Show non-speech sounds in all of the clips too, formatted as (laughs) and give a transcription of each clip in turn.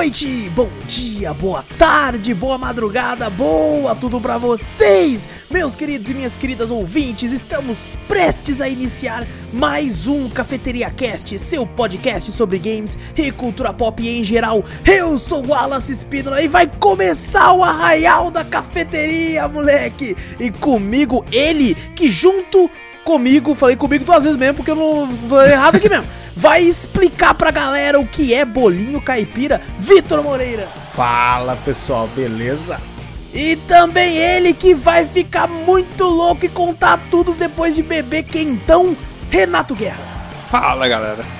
noite, bom dia, boa tarde, boa madrugada, boa tudo pra vocês, meus queridos e minhas queridas ouvintes. Estamos prestes a iniciar mais um Cafeteria Cast, seu podcast sobre games e cultura pop em geral. Eu sou Wallace Espínola e vai começar o arraial da cafeteria, moleque. E comigo ele que junto comigo, falei comigo duas vezes mesmo porque eu não falei errado aqui mesmo (laughs) vai explicar pra galera o que é bolinho caipira, Vitor Moreira. Fala pessoal, beleza? E também ele que vai ficar muito louco e contar tudo depois de beber quentão, Renato Guerra. Fala galera.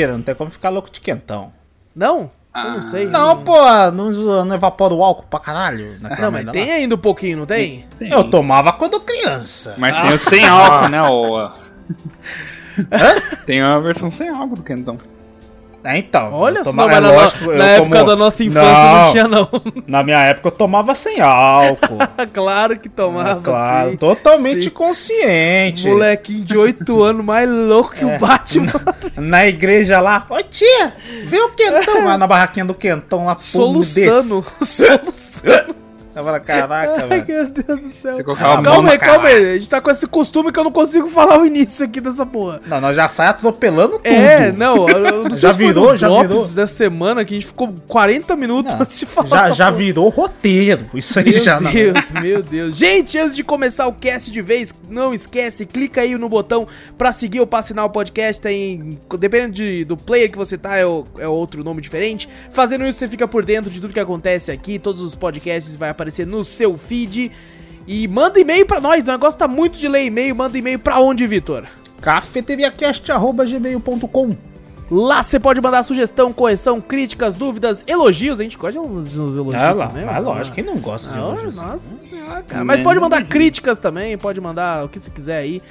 Mentira, não tem como ficar louco de quentão. Não? Ah. Eu não sei. Não, pô, não, não evapora o álcool pra caralho. Não, mas tem lá. ainda um pouquinho, não tem? tem? Eu tomava quando criança. Mas ah. tem o sem álcool, né? O... (laughs) tem a versão sem álcool do quentão. É, então. Olha só, tomava, é lógico, na, época tomo... da nossa infância não, não, tinha, não. Na minha época eu tomava sem álcool. (laughs) claro que tomava. É, claro, sim. totalmente sim. consciente. Molequinho de 8 (laughs) anos, mais louco que é. o Batman. Na, na, igreja lá, ô tia, vê o quentão (laughs) lá na barraquinha do quentão lá, Soluçando. Soluçando. Eu falo, caraca, Ai, meu Deus do céu. Calma aí, calma aí. A gente tá com esse costume que eu não consigo (laughs) falar o início aqui dessa porra. Não, nós já sai atropelando tudo. É, não. (laughs) já virou, já virou. dessa semana que a gente ficou 40 minutos não, (laughs) antes de falar. Já, já virou roteiro. Isso aí meu já Meu Deus, não. meu Deus. Gente, antes de começar o cast de vez, não esquece, clica aí no botão pra seguir ou pra assinar o podcast. Tem, dependendo de, do player que você tá, é, o, é outro nome diferente. Fazendo isso, você fica por dentro de tudo que acontece aqui. Todos os podcasts vai aparecer no seu feed. E manda e-mail pra nós, o negócio tá muito de ler e-mail. Manda e-mail pra onde, Vitor? cafeteriacast.gmail.com Lá você pode mandar sugestão, correção, críticas, dúvidas, elogios. A gente gosta de uns, elogios ah, lá, também. Ah, lógico, quem não gosta de ah, elogios? Nossa senhora, cara. Mas pode mandar críticas também, pode mandar o que você quiser aí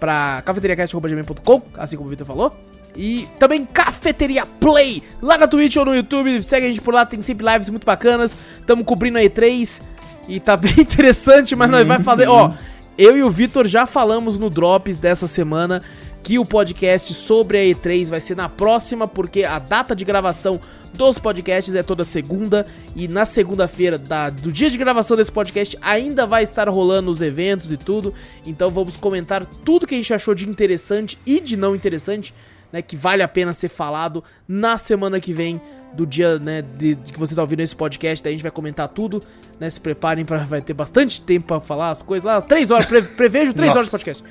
pra cafeteriacast.gmail.com, assim como o Vitor falou. E também Cafeteria Play, lá na Twitch ou no YouTube. Segue a gente por lá, tem sempre lives muito bacanas. Tamo cobrindo a E3 e tá (laughs) bem interessante, mas nós vai falar. Ó, eu e o Vitor já falamos no Drops dessa semana que o podcast sobre a E3 vai ser na próxima, porque a data de gravação dos podcasts é toda segunda. E na segunda-feira do dia de gravação desse podcast ainda vai estar rolando os eventos e tudo. Então vamos comentar tudo que a gente achou de interessante e de não interessante né, que vale a pena ser falado na semana que vem do dia, né, de, de que você tá ouvindo esse podcast, daí a gente vai comentar tudo, né, se preparem para vai ter bastante tempo para falar as coisas lá, três horas, pre, prevejo três horas de podcast.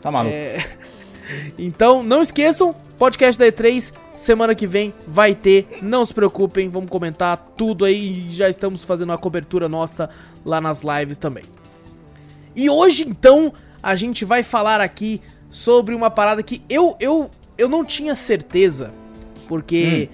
Tá maluco. É... Então, não esqueçam, podcast da E3, semana que vem vai ter, não se preocupem, vamos comentar tudo aí, já estamos fazendo a cobertura nossa lá nas lives também. E hoje, então, a gente vai falar aqui sobre uma parada que eu, eu eu não tinha certeza, porque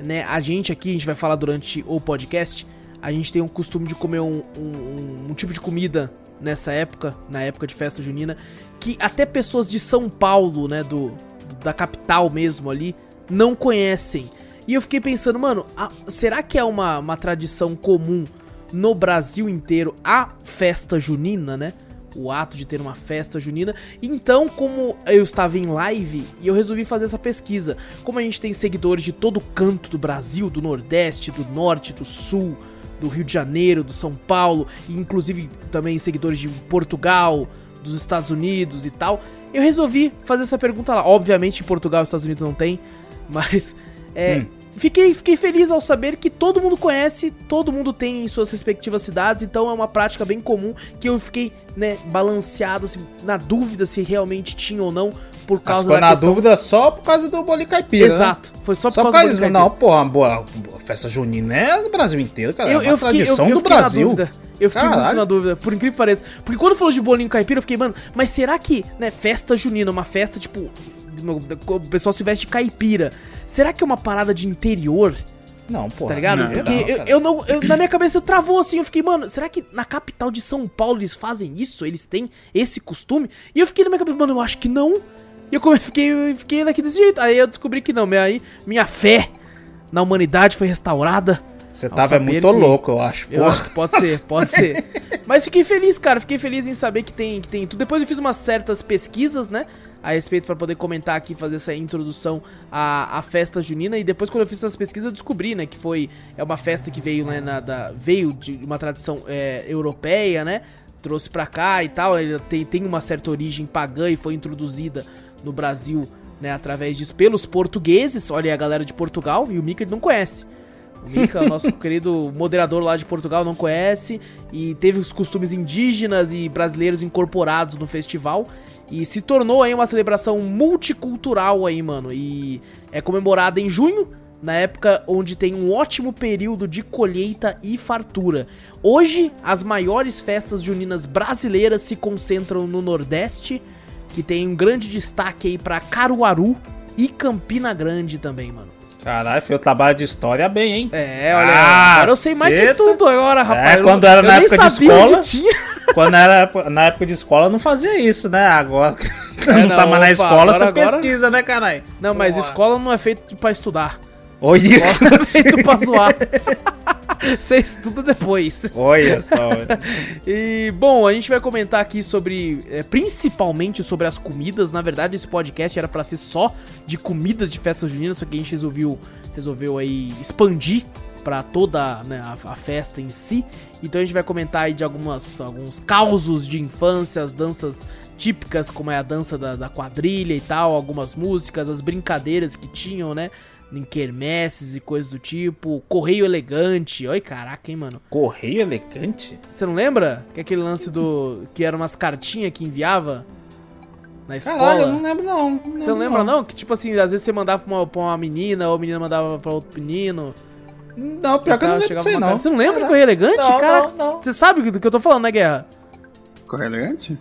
hum. né, a gente aqui, a gente vai falar durante o podcast, a gente tem um costume de comer um, um, um tipo de comida nessa época, na época de festa junina, que até pessoas de São Paulo, né, do, da capital mesmo ali, não conhecem. E eu fiquei pensando, mano, a, será que é uma, uma tradição comum no Brasil inteiro a festa junina, né? O ato de ter uma festa junina. Então, como eu estava em live e eu resolvi fazer essa pesquisa, como a gente tem seguidores de todo canto do Brasil, do Nordeste, do Norte, do Sul, do Rio de Janeiro, do São Paulo, e inclusive também seguidores de Portugal, dos Estados Unidos e tal, eu resolvi fazer essa pergunta lá. Obviamente, em Portugal e Estados Unidos não tem, (laughs) mas é, hum fiquei, fiquei feliz ao saber que todo mundo conhece, todo mundo tem em suas respectivas cidades, então é uma prática bem comum que eu fiquei, né, balanceado, assim, na dúvida se realmente tinha ou não, por causa Mas foi da na questão... dúvida só por causa do bolinho caipira. Né? Exato, né? foi só por só causa, do bolinho caipira. Não, pô, boa, boa festa junina é do Brasil inteiro, cara. Eu, é eu tradição fiquei, eu, eu do Brasil. Eu fiquei Caralho. muito na dúvida, por incrível que pareça. Porque quando falou de bolinho caipira, eu fiquei, mano, mas será que, né, festa junina, uma festa, tipo, o pessoal se veste caipira, será que é uma parada de interior? Não, pô. Tá ligado? não, Porque não, eu, eu não. eu- na minha cabeça eu travou assim, eu fiquei, mano, será que na capital de São Paulo eles fazem isso? Eles têm esse costume? E eu fiquei na minha cabeça, mano, eu acho que não. E eu fiquei, fiquei daqui desse jeito. Aí eu descobri que não. Aí, minha fé na humanidade foi restaurada. Você tava é muito que- louco, eu acho. Eu acho que pode ser, pode ser. (laughs) Mas fiquei feliz, cara. Fiquei feliz em saber que tem, que tem tudo. Depois eu fiz umas certas pesquisas, né? A respeito pra poder comentar aqui, fazer essa introdução à, à festa junina. E depois, quando eu fiz essas pesquisas, eu descobri, né? Que foi. É uma festa que veio, né? na- da, veio de uma tradição é, europeia, né? Trouxe pra cá e tal. Ele tem, tem uma certa origem pagã e foi introduzida no Brasil, né? Através disso pelos portugueses. Olha aí a galera de Portugal. E o Mika ele não conhece. O Mika, nosso (laughs) querido moderador lá de Portugal, não conhece e teve os costumes indígenas e brasileiros incorporados no festival e se tornou aí uma celebração multicultural aí, mano. E é comemorada em junho, na época onde tem um ótimo período de colheita e fartura. Hoje, as maiores festas juninas brasileiras se concentram no Nordeste, que tem um grande destaque aí pra Caruaru e Campina Grande também, mano. Caralho, foi o trabalho de história bem, hein? É, olha, Ah, agora eu sei mais que tudo agora, rapaz. É, Eu quando não- era eu na nem época de escola. (laughs) Quando era na época de escola não fazia isso, né? Agora (laughs) É, não, tá não, mais na escola, agora- você agora- pesquisa, né, caralho? Não, mas escola não é feito pra estudar. Hoje. Escola é feito pra (laughs) zoar. (laughs) Você estuda depois. Olha só. (laughs) E, bom, a gente vai comentar aqui sobre, é, principalmente sobre as comidas. Na verdade, esse podcast era pra ser só de comidas de festa junina, só que a gente resolveu, resolveu aí expandir pra toda né, a, a festa em si. Então a gente vai comentar aí de algumas, alguns causos de infância, as danças típicas, como é a dança da, da quadrilha e tal, algumas músicas, as brincadeiras que tinham, né? Em quermesses e coisas do tipo, correio elegante. Olha, caraca, hein, mano. Correio elegante? Você não lembra? Que aquele lance do. que era umas cartinhas que enviava na escola. Caralho, eu não lembro não. Você não lembra, não? Que tipo assim, às vezes você mandava pra uma, pra uma menina, ou a menina mandava pra outro menino. Não, pior que eu não Tá, lembro chegava disso aí, não. cara- Você não lembra de Caraca. correio elegante? Não, Caraca, não, não. você sabe do que eu tô falando, né, Guerra? Correio elegante?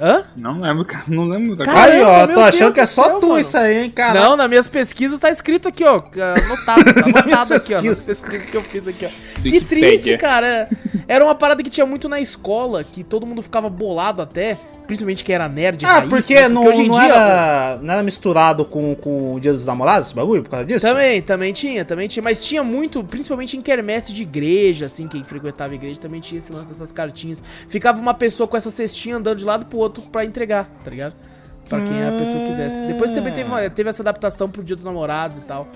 Hã? Não lembro, (laughs) cara. Não lembro Cara, Aí, ó, Caramba, tô achando Deus que é só céu, tu mano. isso aí, hein, cara. Não, nas minhas pesquisas tá escrito aqui, ó. Anotado, tá (laughs) anotado aqui, ó. Nas pesquisas. que eu fiz aqui, ó. Que triste, cara. Era uma parada que tinha muito na escola, que todo mundo ficava bolado até. Principalmente quem era nerd, Ah, raiz, porque, né? não, hoje em não, dia, era, não era misturado com, com o Dia dos Namorados, esse bagulho, por causa disso? Também, também tinha, também tinha. Mas tinha muito, principalmente em quermesse de igreja, assim, quem frequentava igreja também tinha esse lance dessas cartinhas. Ficava uma pessoa com essa cestinha andando de lado pro outro pra entregar, tá ligado? Pra quem a pessoa quisesse. Depois também teve, uma- teve essa adaptação pro dia dos namorados e tal.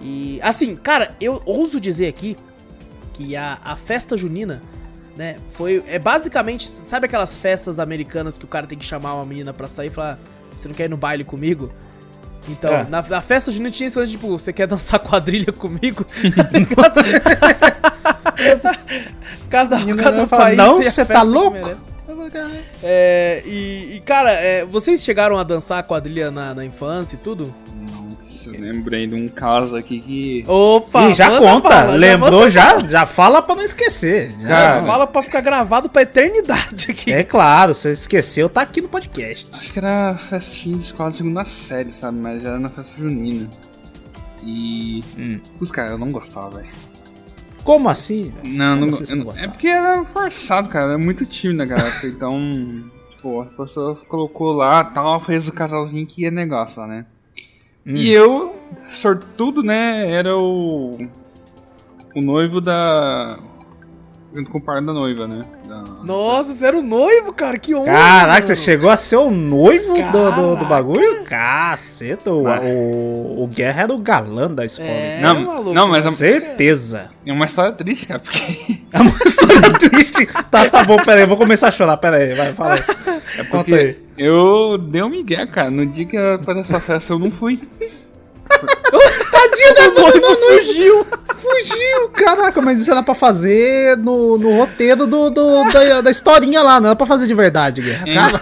E, assim, cara, eu ouso dizer aqui que a, a festa junina, né, foi. É basicamente. Sabe aquelas festas americanas que o cara tem que chamar uma menina pra sair e falar: Você não quer ir no baile comigo? Então, É. na, na festa junina tinha lance, tipo, você quer dançar quadrilha comigo? (laughs) Cada Menina cada fala, país "Não, tem a você tá louco?" É, e, e, cara, é, vocês chegaram a dançar quadrilha na, na infância e tudo? Lembrei de um caso aqui que. Opa! Ih, já conta, lembrou, já, já fala pra não esquecer. Já. Fala pra ficar gravado pra eternidade aqui. É claro, você esqueceu, tá aqui no podcast. Acho que era festinha de escola de segunda série, sabe? Mas era na festa junina. E. Hum. Os caras, eu não gostava, velho. Como assim? Não, não, Como assim eu não É gostava? porque era forçado, cara. Era muito tímido naquela época. Então, (laughs) tipo, a pessoa colocou lá tal, fez o casalzinho que ia negócio, né? Hum. E eu, sortudo, né? Era o. O noivo da. Junto com o par da noiva, né? Da- Nossa, você era o noivo, cara, que honra. Caraca, mano. você chegou a ser o noivo do, do, do bagulho? Caceta, o, o, o Guerra era o galã da escola. É, Não, maluco, não, mas né? a- Certeza. É uma história triste, cara, porque. (laughs) É uma história triste. Tá, tá bom, pera aí, eu vou começar a chorar, pera aí, vai, fala aí. É porque aí. eu dei um migué, cara. No dia que era pra essa festa eu não fui. (laughs) Tadinho da noiva fugiu. Fugiu, caraca, mas isso era pra fazer no, no roteiro do, do- da, da historinha lá, não era pra fazer de verdade, Guerra. Cara,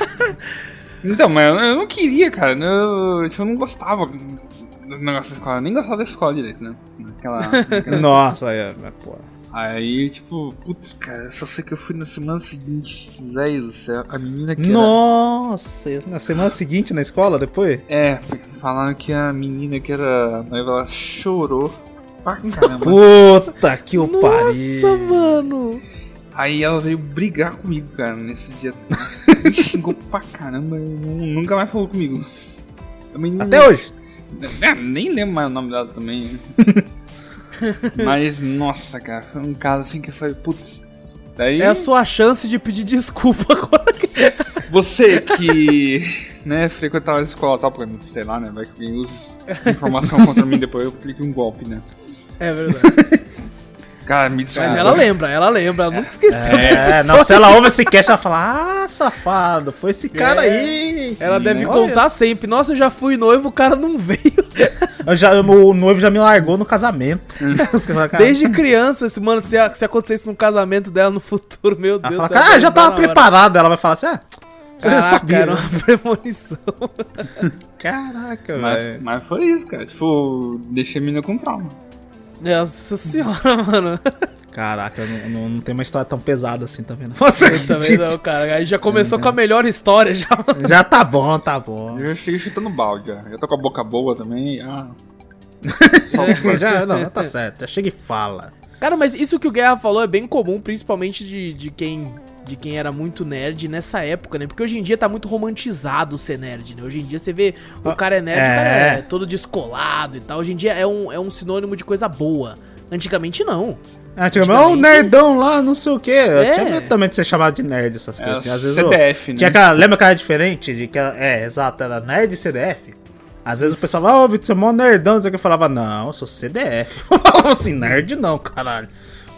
Então, mas eu, não queria, cara. Eu, tipo, eu não gostava do negócio da escola. Eu nem gostava da escola direito, né? Naquela. naquela- (laughs) Nossa, é, mas, pô. Aí, tipo, putz, cara, só sei que eu fui na semana seguinte. Velho do céu, a menina que era- Nossa, na semana seguinte na escola, depois? É, falaram que a menina que era noiva, ela chorou pra caramba. Puta que o Nossa, pariu. mano. Aí ela veio brigar comigo, cara, nesse dia. Me xingou pra caramba e nu- nunca mais falou comigo. Menina- Até hoje. É, nem lembro mais o nome dela também. (laughs) Mas, nossa, cara, foi um caso assim que foi, putz. Daí, É a sua chance de pedir desculpa (laughs) agora. você que, né, frequentava a escola tal, porque, sei lá, né, vai que alguém usa informação contra mim depois eu clique um golpe, né. É verdade. Cara, me desculpa. Mas ela lembra, ela lembra, ela nunca esqueceu dessa É, história. não, se ela ouve esse cast, ela fala, ah, safado, foi esse cara É. aí. Ela deve Olha, contar sempre. Nossa, eu já fui noivo, o cara não veio. Eu já, o noivo já me largou no casamento. (laughs) Cara, Desde criança, se, mano, se, se acontecesse no casamento dela no futuro, meu ela Deus fala, do céu. cara, ah, já tava preparado. Ela vai falar assim, ah, você já Caraca, sabia. era né? uma (laughs) premonição. Caraca, Mas, velho. mas foi isso, cara. Tipo, deixei a menina com trauma. Nossa senhora, (laughs) mano. Caraca, eu não, não, não tem uma história tão pesada assim, tá vendo? Nossa, Eu também não, cara. Aí já começou com a melhor história, já. Já tá bom, tá bom. Eu já cheguei chutando balde, já. Já tô com a boca boa também. Ah. (laughs) já, não, tá certo. Já chega e fala. Cara, mas isso que o Guerra falou é bem comum, principalmente de, de quem de quem era muito nerd nessa época, né? Porque hoje em dia tá muito romantizado ser nerd, né? Hoje em dia você vê o cara é nerd, o cara É. é todo descolado e tal. Hoje em dia é um, é um sinônimo de coisa boa. Antigamente não. Antigamente, ó, o nerdão lá, não sei o quê. Eu É. tinha medo também de ser chamado de nerd, essas É, coisas assim. Às vezes eu, CDF, né? tinha aquela, lembra que era diferente? De que era- é, exato, era nerd e CDF. Às vezes o pessoal falava, ô, Vitor, você é mó nerdão. Eu falava, não, eu sou CDF. (laughs) Eu falava assim, nerd não, caralho.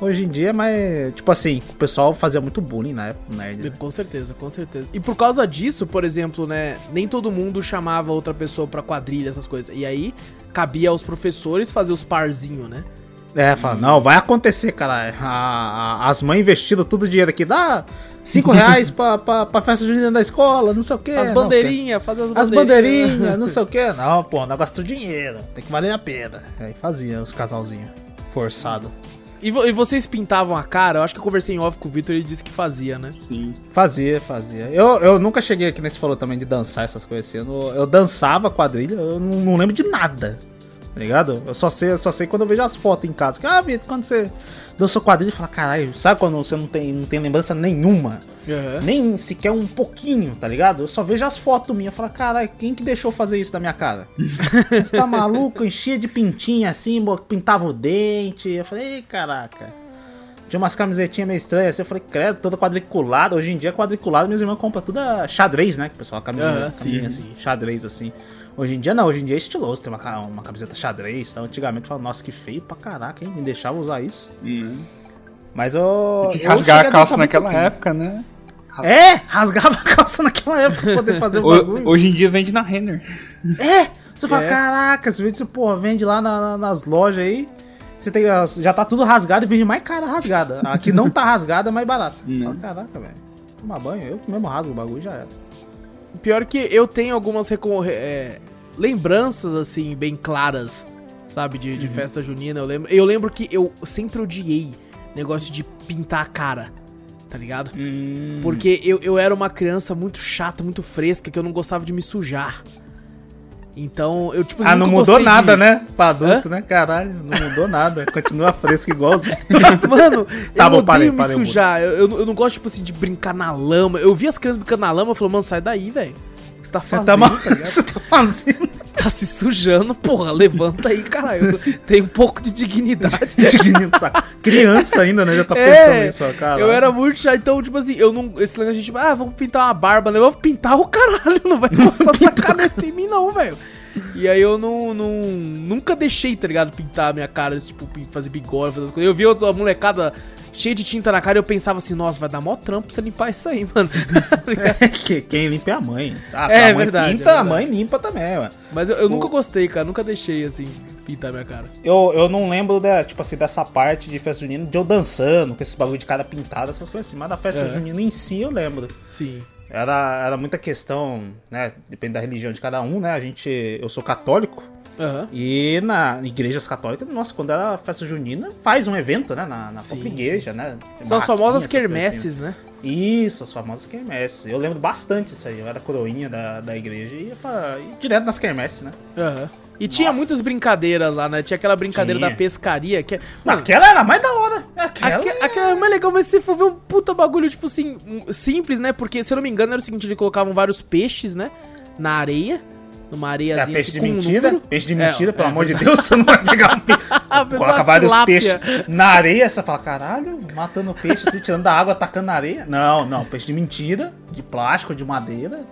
Hoje em dia, mas, tipo assim, o pessoal fazia muito bullying na época, nerd. né? Com certeza, com certeza. E por causa disso, por exemplo, né? Nem todo mundo chamava outra pessoa pra quadrilha, essas coisas. E aí cabia aos professores fazer os parzinhos, né? É, fala, não, vai acontecer, cara. A- a- as mães investindo todo o dinheiro aqui, dá 5 reais pra, pra, pra festa junina da escola, não sei o quê. As bandeirinhas, fazer as As bandeirinhas. bandeirinhas, não sei o que. (laughs) Não, pô, não gastou dinheiro. Tem que valer a pena. Aí fazia os casalzinhos. Forçado. E, vo- e vocês pintavam a cara? Eu acho que eu conversei em off com o Vitor e ele disse que fazia, né? Sim. Fazia, fazia. Eu, eu nunca cheguei aqui nesse falou também de dançar essas coisas assim. Eu, não- eu dançava quadrilha, eu não, não lembro de nada. Tá ligado? Eu só sei, eu só sei quando eu vejo as fotos em casa. Que, ah, Vitor, quando você dançou quadrilha, fala, caralho, sabe quando você não tem, não tem lembrança nenhuma? Nem sequer um pouquinho, tá ligado? Eu só vejo as fotos minhas. Eu falo, caralho, quem que deixou fazer isso da minha cara? (laughs) Você tá maluco? Enchia de pintinha assim, pintava o dente. Eu falei, ei, caraca. Tinha umas camisetinhas meio estranhas assim. Eu falei, credo, toda quadriculada. Hoje em dia, quadriculada, meus irmãos compram tudo xadrez, né? Que o pessoal, camisinha, Aham, camisinha sim. assim, xadrez assim. Hoje em dia não, hoje em dia é estiloso, tem uma, uma camiseta xadrez. Então, antigamente eu falava, nossa, que feio pra caraca, hein? Me deixava usar isso. Uhum. Mas eu. Eu rasgar a calça naquela pouquinho. época, né? É, rasgava a calça naquela época pra poder fazer o Ho- bagulho. Hoje em dia vende na Renner. É! Você fala, É. caraca, esse vídeo, porra, vende lá na- na- nas lojas aí. Você tem, já tá tudo rasgado e vende mais cara rasgada. Aqui não tá rasgada, é mais barato. Você fala, Não. caraca, velho. Tomar banho, eu mesmo rasgo o bagulho e já era. Pior que eu tenho algumas é, lembranças, assim, bem claras, sabe, de, de Uhum. festa junina. Eu lembro, eu lembro que eu sempre odiei negócio de pintar a cara, tá ligado? Hum. Porque eu, eu era uma criança muito chata, muito fresca, que eu não gostava de me sujar. Então, eu, tipo, Ah, não mudou nada, de- né? Pra adulto, né? Caralho, não mudou nada. Continua fresco igualzinho. (laughs) Mano, Tá eu bom, odeio parei, me parei, sujar. Eu, eu, não- eu não gosto, tipo assim, de brincar na lama. Eu vi as crianças brincando na lama, eu falei, mano, sai daí, velho. Que você tá fazendo, tá, mal... tá? (laughs) Você tá fazendo Você tá se sujando, porra, levanta aí, caralho. Tem um pouco de dignidade. (laughs) criança. Criança ainda, né? Já tá pensando nisso, fala, caralho. É, eu era muito chato, então, tipo assim, eu não. Esse negócio de tipo, ah, vamos pintar uma barba, né? Eu vou pintar o caralho, não vai (laughs) encostar essa caneta em mim, não, velho. E aí eu não, não. Nunca deixei, tá ligado? Pintar a minha cara, tipo, fazer bigode, fazer as coisas. Eu vi outra molecada cheia de tinta na cara eu pensava assim, nossa, vai dar mó trampo você limpar isso aí, (laughs) mano. É (laughs) que quem limpa é a mãe. Ah, É a mãe verdade, pinta, é a verdade. mãe limpa também, ué. Mas eu, eu nunca gostei, cara. Nunca deixei, assim, pintar a minha cara. Eu, eu não lembro, da, tipo assim, dessa parte de festa junina, de eu dançando, com esses bagulho de cara pintado, essas coisas assim. Mas da festa É. junina em si, eu lembro. Sim. Era, era muita questão, né? Depende da religião de cada um, né? A gente. Eu sou católico. Aham. E na igrejas católicas, nossa, quando era festa junina, faz um evento, né? Na, na Sim, própria igreja, né? Tem São as famosas essas coisas quermesses, né? assim. Isso, as famosas quermesses. Eu lembro bastante disso aí. Eu era coroinha da, da igreja e ia, ia direto nas quermesses, né? Aham. E tinha Nossa. muitas brincadeiras lá, né? Tinha aquela brincadeira Tinha. da pescaria, que é... Mano, Aquela era mais da hora. Aquela. Aque- Aquela é mais legal, mas se for ver um puta bagulho, tipo assim, simples, né? Porque, se eu não me engano, era o seguinte, eles colocavam vários peixes, né? Na areia. Numa É, areiazinha peixe assim, de com um mentira. número. Peixe de É, mentira, pelo é amor de Deus, você não vai pegar um peixe. (laughs) A pessoa Coloca vários tilápia. peixes na areia, você fala, caralho, matando peixe assim, tirando da água, atacando na areia. Não, não, peixe de mentira, de plástico, de madeira.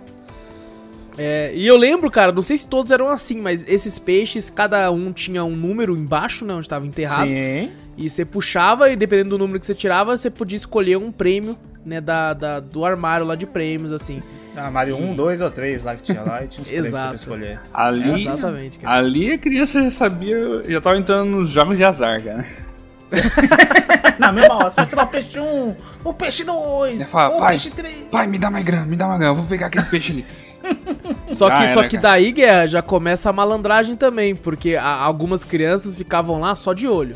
É, e eu lembro, cara, não sei se todos eram assim, mas esses peixes, cada um tinha um número embaixo, né? Onde tava enterrado. Sim. E você puxava, e dependendo do número que você tirava, você podia escolher um prêmio, né? Da, da- do armário lá de prêmios, assim. Armário 1, 2 ou 3 lá que tinha lá e tinha uns (laughs) prêmios pra escolher. Ali, Exatamente, cara. ali a criança já sabia, já tava entrando nos jogos de azar, cara. Na mesma hora, você vai tirar o peixe 1, o peixe 2, Você fala, o pai, peixe 3. pai, me dá mais grana, me dá mais grana, vou pegar aquele peixe ali. (laughs) Só que, Já só era, que daí, Guerra, já começa a malandragem também, porque a- algumas crianças ficavam lá só de olho.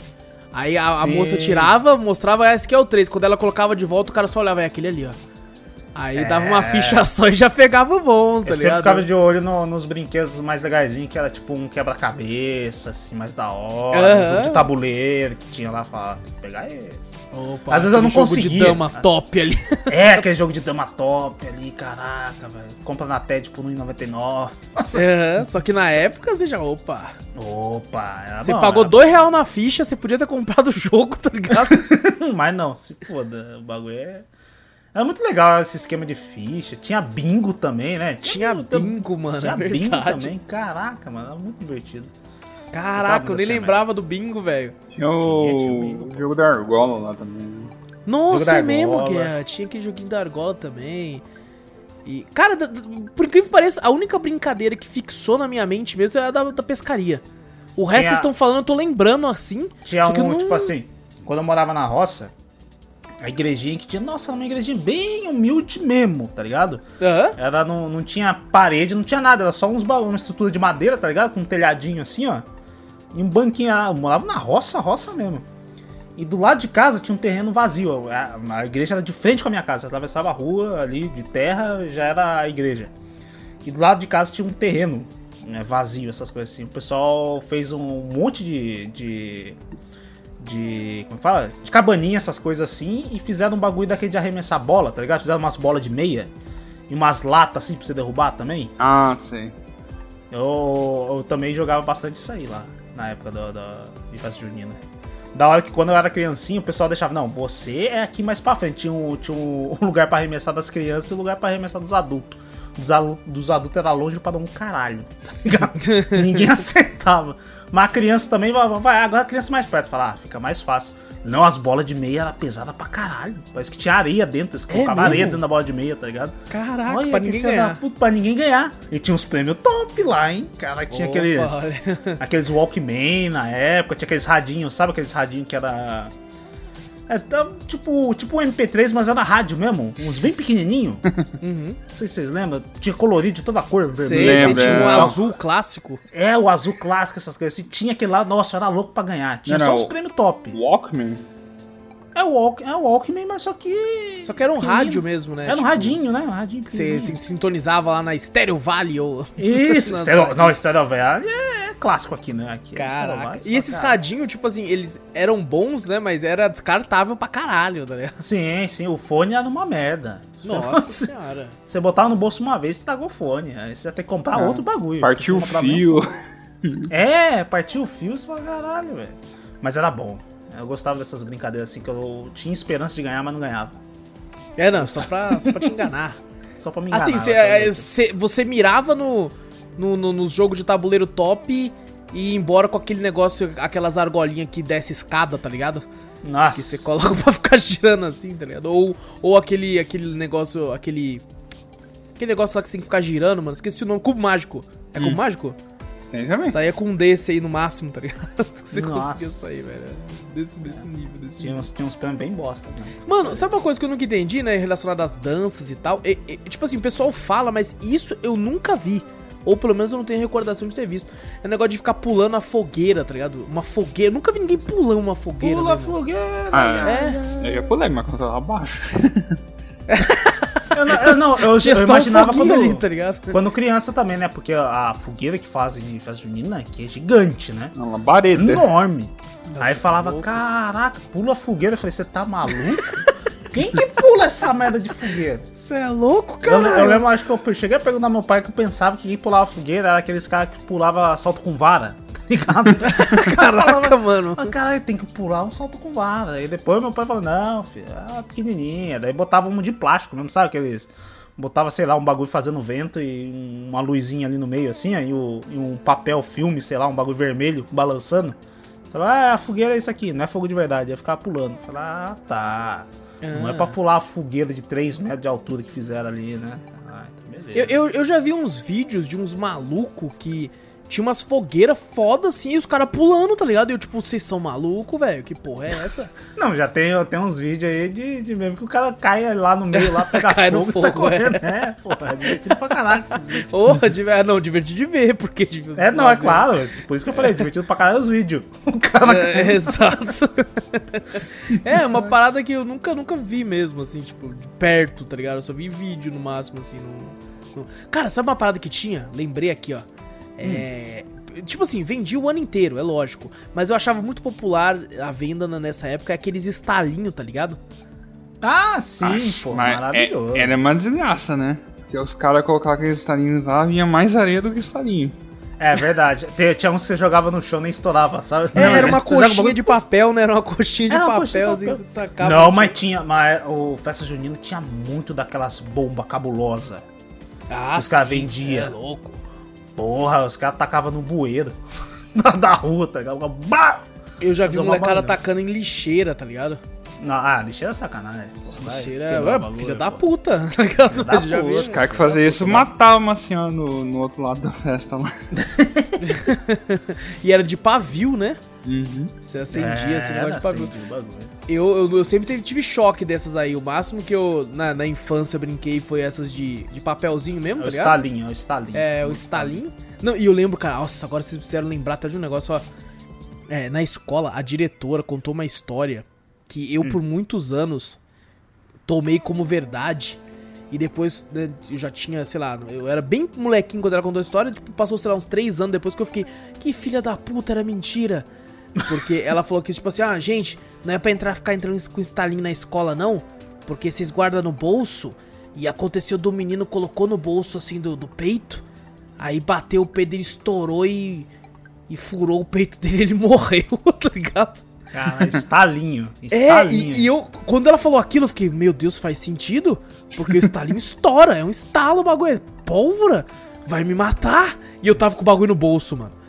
Aí a, a moça tirava, mostrava, "Ah, esse aqui é o 3. Quando ela colocava de volta, o cara só olhava, é aquele ali, ó. Aí dava uma ficha (laughs) só e já pegava o bom, tá É. Eu sempre ligado? ficava de olho no- nos brinquedos mais legaisinhos, que era tipo um quebra-cabeça, assim, mais da hora, um Aham. jogo de tabuleiro que tinha lá, falava, tem que pegar esse. Opa, Às vezes eu não aquele jogo de dama top ali. (laughs) É, aquele jogo de dama top ali, caraca, velho. Compra na TED por 1,99. Nossa. É, só que na época você já, opa. Opa, era Você bom, pagou era dois real na ficha, você podia ter comprado o jogo, tá ligado? (laughs) Mas não, se foda, o bagulho é... Era muito legal esse esquema de ficha. Tinha bingo também, né? Tinha bingo, mano, Tinha é bingo verdade. também. Caraca, mano, era muito divertido. Caraca, eu nem lembrava do bingo, velho. Tinha Tinha, tinha o, bingo, o jogo da argola lá também. né? Nossa, é mesmo. Guerra. Tinha aquele joguinho da argola também. E, cara, por incrível que pareça, a única brincadeira que fixou na minha mente mesmo é a da, da pescaria. O resto Tinha- vocês estão falando, eu tô lembrando assim. Tinha só que eu um, não- tipo assim, quando eu morava na roça, a igrejinha que tinha, nossa, era uma igrejinha bem humilde mesmo, tá ligado? Aham. Ela não, não tinha parede, não tinha nada, era só uns, ba- uma estrutura de madeira, tá ligado? Com um telhadinho assim, ó. E um banquinho, ah, eu morava na roça, roça mesmo. E do lado de casa tinha um terreno vazio. A, a igreja era de frente com a minha casa. Você atravessava a rua ali de terra, já era a igreja. E do lado de casa tinha um terreno né, vazio, essas coisas assim. O pessoal fez um monte de. de. de. como fala? De cabaninha, essas coisas assim. E fizeram um bagulho daquele de arremessar bola, tá ligado? Fizeram umas bolas de meia. E umas latas assim pra você derrubar também. Ah, sei. Eu, eu também jogava bastante isso aí lá, na época da, da, de festa junina. Da hora que quando eu era criancinha, o pessoal deixava, não, você é aqui mais pra frente. Tinha um, tinha um (laughs) lugar pra arremessar das crianças e um lugar pra arremessar dos adultos. Dos, alu- dos adultos era longe para um caralho. tá ligado? (laughs) Ninguém (laughs) acertava. Mas a criança também vai, vai agora a criança mais perto, fala, ah, fica mais fácil. Não, as bolas de meia era pesada pra caralho. Parece que tinha areia dentro, eles colocavam areia mesmo? dentro da bola de meia, tá ligado? Caraca, Olha pra ninguém ganhar. puta, pra ninguém ganhar. E tinha uns prêmios top lá, hein? Cara, tinha Opa, aqueles. olha. (laughs) Aqueles Walkman na época, tinha aqueles radinhos, sabe aqueles radinhos que era. É, tá, tipo, tipo um MP3, mas era rádio mesmo. Uns bem pequenininho. (laughs) Uhum. Não sei se vocês lembram. Tinha colorido de toda a cor, Sei, vermelho. sei, Lembra, tinha um é. azul clássico. É, o azul clássico, essas coisas. Se tinha aquele lá, nossa, eu era louco pra ganhar. Tinha Não, só não, os prêmios top. Walkman? É o, Walk, é Walkman, mas só que. Só que era um rádio mesmo, né? Era um Tipo, radinho, né? Um radinho Você se sintonizava lá na Stereo Valley ou. Isso, (laughs) Stereo, não, Stereo Valley é clássico aqui, né? Aqui é Caraca. Valley, E esses radinhos, tipo assim, eles eram bons, né? Mas era descartável pra caralho, tá ligado? Sim, sim, o fone era uma merda. Nossa Você, (laughs) senhora. você botava no bolso uma vez, estragou o fone. Aí você já tem que comprar Ah, outro bagulho. Partiu o fio. É, partiu o fio, você fala, caralho, velho. Mas era bom. Eu gostava dessas brincadeiras assim, que eu tinha esperança de ganhar, mas não ganhava. É, não, só pra, só pra te enganar. (laughs) Só pra me enganar. Assim, cê, aquela é, cê- você mirava no, no, no, nos jogos de tabuleiro top e ia embora com aquele negócio, aquelas argolinhas que desce escada, tá ligado? Nossa. Que você coloca (laughs) pra ficar girando assim, tá ligado? Ou, ou aquele, aquele negócio, aquele... Aquele negócio lá que você tem que ficar girando, mano. Esqueci o nome. Cubo mágico. É cubo mágico? Tem também. Saía com um desse aí no máximo, tá ligado? (laughs) Você Nossa. conseguia sair, velho. Desse, desse nível, desse Tinha nível. uns, tinha uns prêmios bem bosta, né? Mano, sabe uma coisa que eu nunca entendi, né? Relacionada às danças e tal? E- e, tipo assim, o pessoal fala, mas isso eu nunca vi. Ou pelo menos eu não tenho recordação de ter visto. É um negócio de ficar pulando a fogueira, tá ligado? Uma fogueira. Eu nunca vi ninguém pulando uma fogueira. Pula né, mano? fogueira. Ah, É. Eu ia pular, mas quando eu tava abaixo. (laughs) Eu não, eu, não, eu, (laughs) eu um imaginava quando, ali, tá ligado? quando criança também, né? Porque a fogueira que fazem em festa junina aqui é gigante, né? Uma labareda. Enorme. Nossa, Aí falava, louco. caraca, pula a fogueira. Eu falei, você tá maluco? (laughs) Quem que pula essa merda de fogueira? Você é louco, Eu, cara? eu lembro, acho que eu cheguei a perguntar ao meu pai que eu pensava que quem pulava fogueira era aqueles caras que pulava salto com vara, tá ligado? (laughs) Caraca, mano. Mas caralho, tem que pular um salto com vara. Aí depois meu pai falou, não, filho, é pequenininha. Daí botava um de plástico mesmo, sabe aqueles... Botava, sei lá, um bagulho fazendo vento e uma luzinha ali no meio, assim, aí o, e um papel filme, sei lá, um bagulho vermelho balançando. Falava, ah, a fogueira é isso aqui, não é fogo de verdade, ia ficar pulando. Falava, ah, tá. Não é pra pular a fogueira de 3 metros de altura que fizeram ali, né? Ah, então beleza. Eu, eu, eu já vi uns vídeos de uns malucos que tinha umas fogueiras foda assim e os caras pulando, tá ligado? E eu, tipo, vocês são malucos, velho? Que porra é essa? (laughs) Não, já tem, tem uns vídeos aí de, de mesmo que o cara cai lá no meio, lá, pega (laughs) Cai no fogo e sai fogo, correndo. É, porra, é divertido pra caralho esses vídeos. (laughs) Diver... ah, não, divertido de ver, porque. tipo, É, não, é claro, por isso que eu falei, divertido pra caralho os vídeos. O cara É, exato. é, uma parada que eu nunca, nunca vi mesmo, assim, tipo, de perto, tá ligado? Eu só vi vídeo no máximo, assim, no- Cara, sabe uma parada que tinha? Lembrei aqui, ó. É. Tipo assim, vendi o ano inteiro, é lógico. Mas eu achava muito popular a venda nessa época aqueles estalinhos, tá ligado? Ah, sim, Acho, pô, mas maravilhoso. É, era uma desgraça, né? Porque os caras colocavam aqueles estalinhos lá, vinha mais areia do que estalinho. É verdade. Tinha uns que você jogava no chão e nem estourava, sabe? É, era uma coxinha de papel, né? Era uma coxinha de papel, coxinha de assim, papel. tacava. Não, mas tinha. Mas o Festa Junina tinha muito daquelas bombas cabulosas. Ah, os caras vendiam. É louco. Porra, os caras tacavam no bueiro. (laughs) da- da rua, tá ligado? Bah! Eu já vi Fazer um molecada barulho. tacando em lixeira, tá ligado? Não, ah, lixeira é sacanagem. porra, Lixeira é bagulho, filha da puta, (laughs) tá ligado? Filha Mas já vi. Os caras que faziam isso matavam uma senhora no, no outro lado da festa lá. (laughs) E era de pavio, né? Uhum. Você acendia esse negócio de pavio. acendia. Eu, eu, eu sempre tive, tive choque dessas aí. O máximo que eu, na, na infância, brinquei foi essas de, de papelzinho mesmo, É tá o ligado? estalinho, é o estalinho. É, o estalinho. Não, e eu lembro, cara, nossa, agora vocês fizeram lembrar até de um negócio, ó. É, na escola, a diretora contou uma história que eu, por muitos anos, tomei como verdade. E depois, né, eu já tinha, sei lá, eu era bem molequinho quando ela contou a história. Tipo, passou, sei lá, uns três anos depois que eu fiquei, que filha da puta, era mentira. Porque ela falou que, tipo assim, ah, gente, não é pra entrar, ficar entrando com estalinho na escola, não. Porque vocês guardam no bolso. E aconteceu do menino, colocou no bolso, assim, do, do peito. Aí bateu o peito dele, estourou e. E furou o peito dele ele morreu, (laughs) tá ligado? Cara, estalinho. É, Estalinho. e, e eu, quando ela falou aquilo, eu fiquei, meu Deus, faz sentido? Porque o estalinho (laughs) estoura, é um estalo o bagulho, é pólvora, vai me matar. E eu tava com o bagulho no bolso, mano.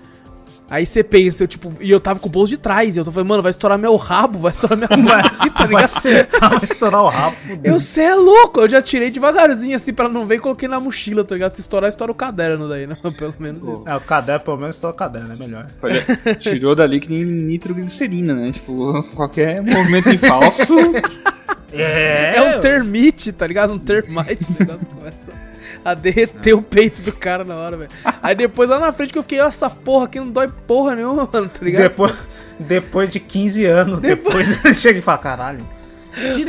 Aí você pensa, eu tipo, e eu tava com o bolso de trás, e eu tô falando, mano, vai estourar meu rabo, vai estourar minha mão aqui, tá (laughs) Vai, ligado? ser, vai estourar o rabo. fudeu. Eu, cê é louco, eu já tirei devagarzinho assim pra não ver e coloquei na mochila, tá ligado? Se estourar, estoura o caderno daí, né? (laughs) Pelo menos isso. É, o caderno, pelo menos estoura o caderno, é melhor. Olha, tirou dali que nem nitroglicerina, né? Tipo, qualquer movimento em falso. (laughs) É, É um termite, tá ligado? Um termite, o negócio começa (laughs) a derreter o peito do cara na hora, velho. Aí depois lá na frente que eu fiquei, essa porra aqui não dói porra nenhuma, (laughs) mano, tá ligado? Depois, depois de 15 anos, depois, (laughs) ele chega e fala, caralho.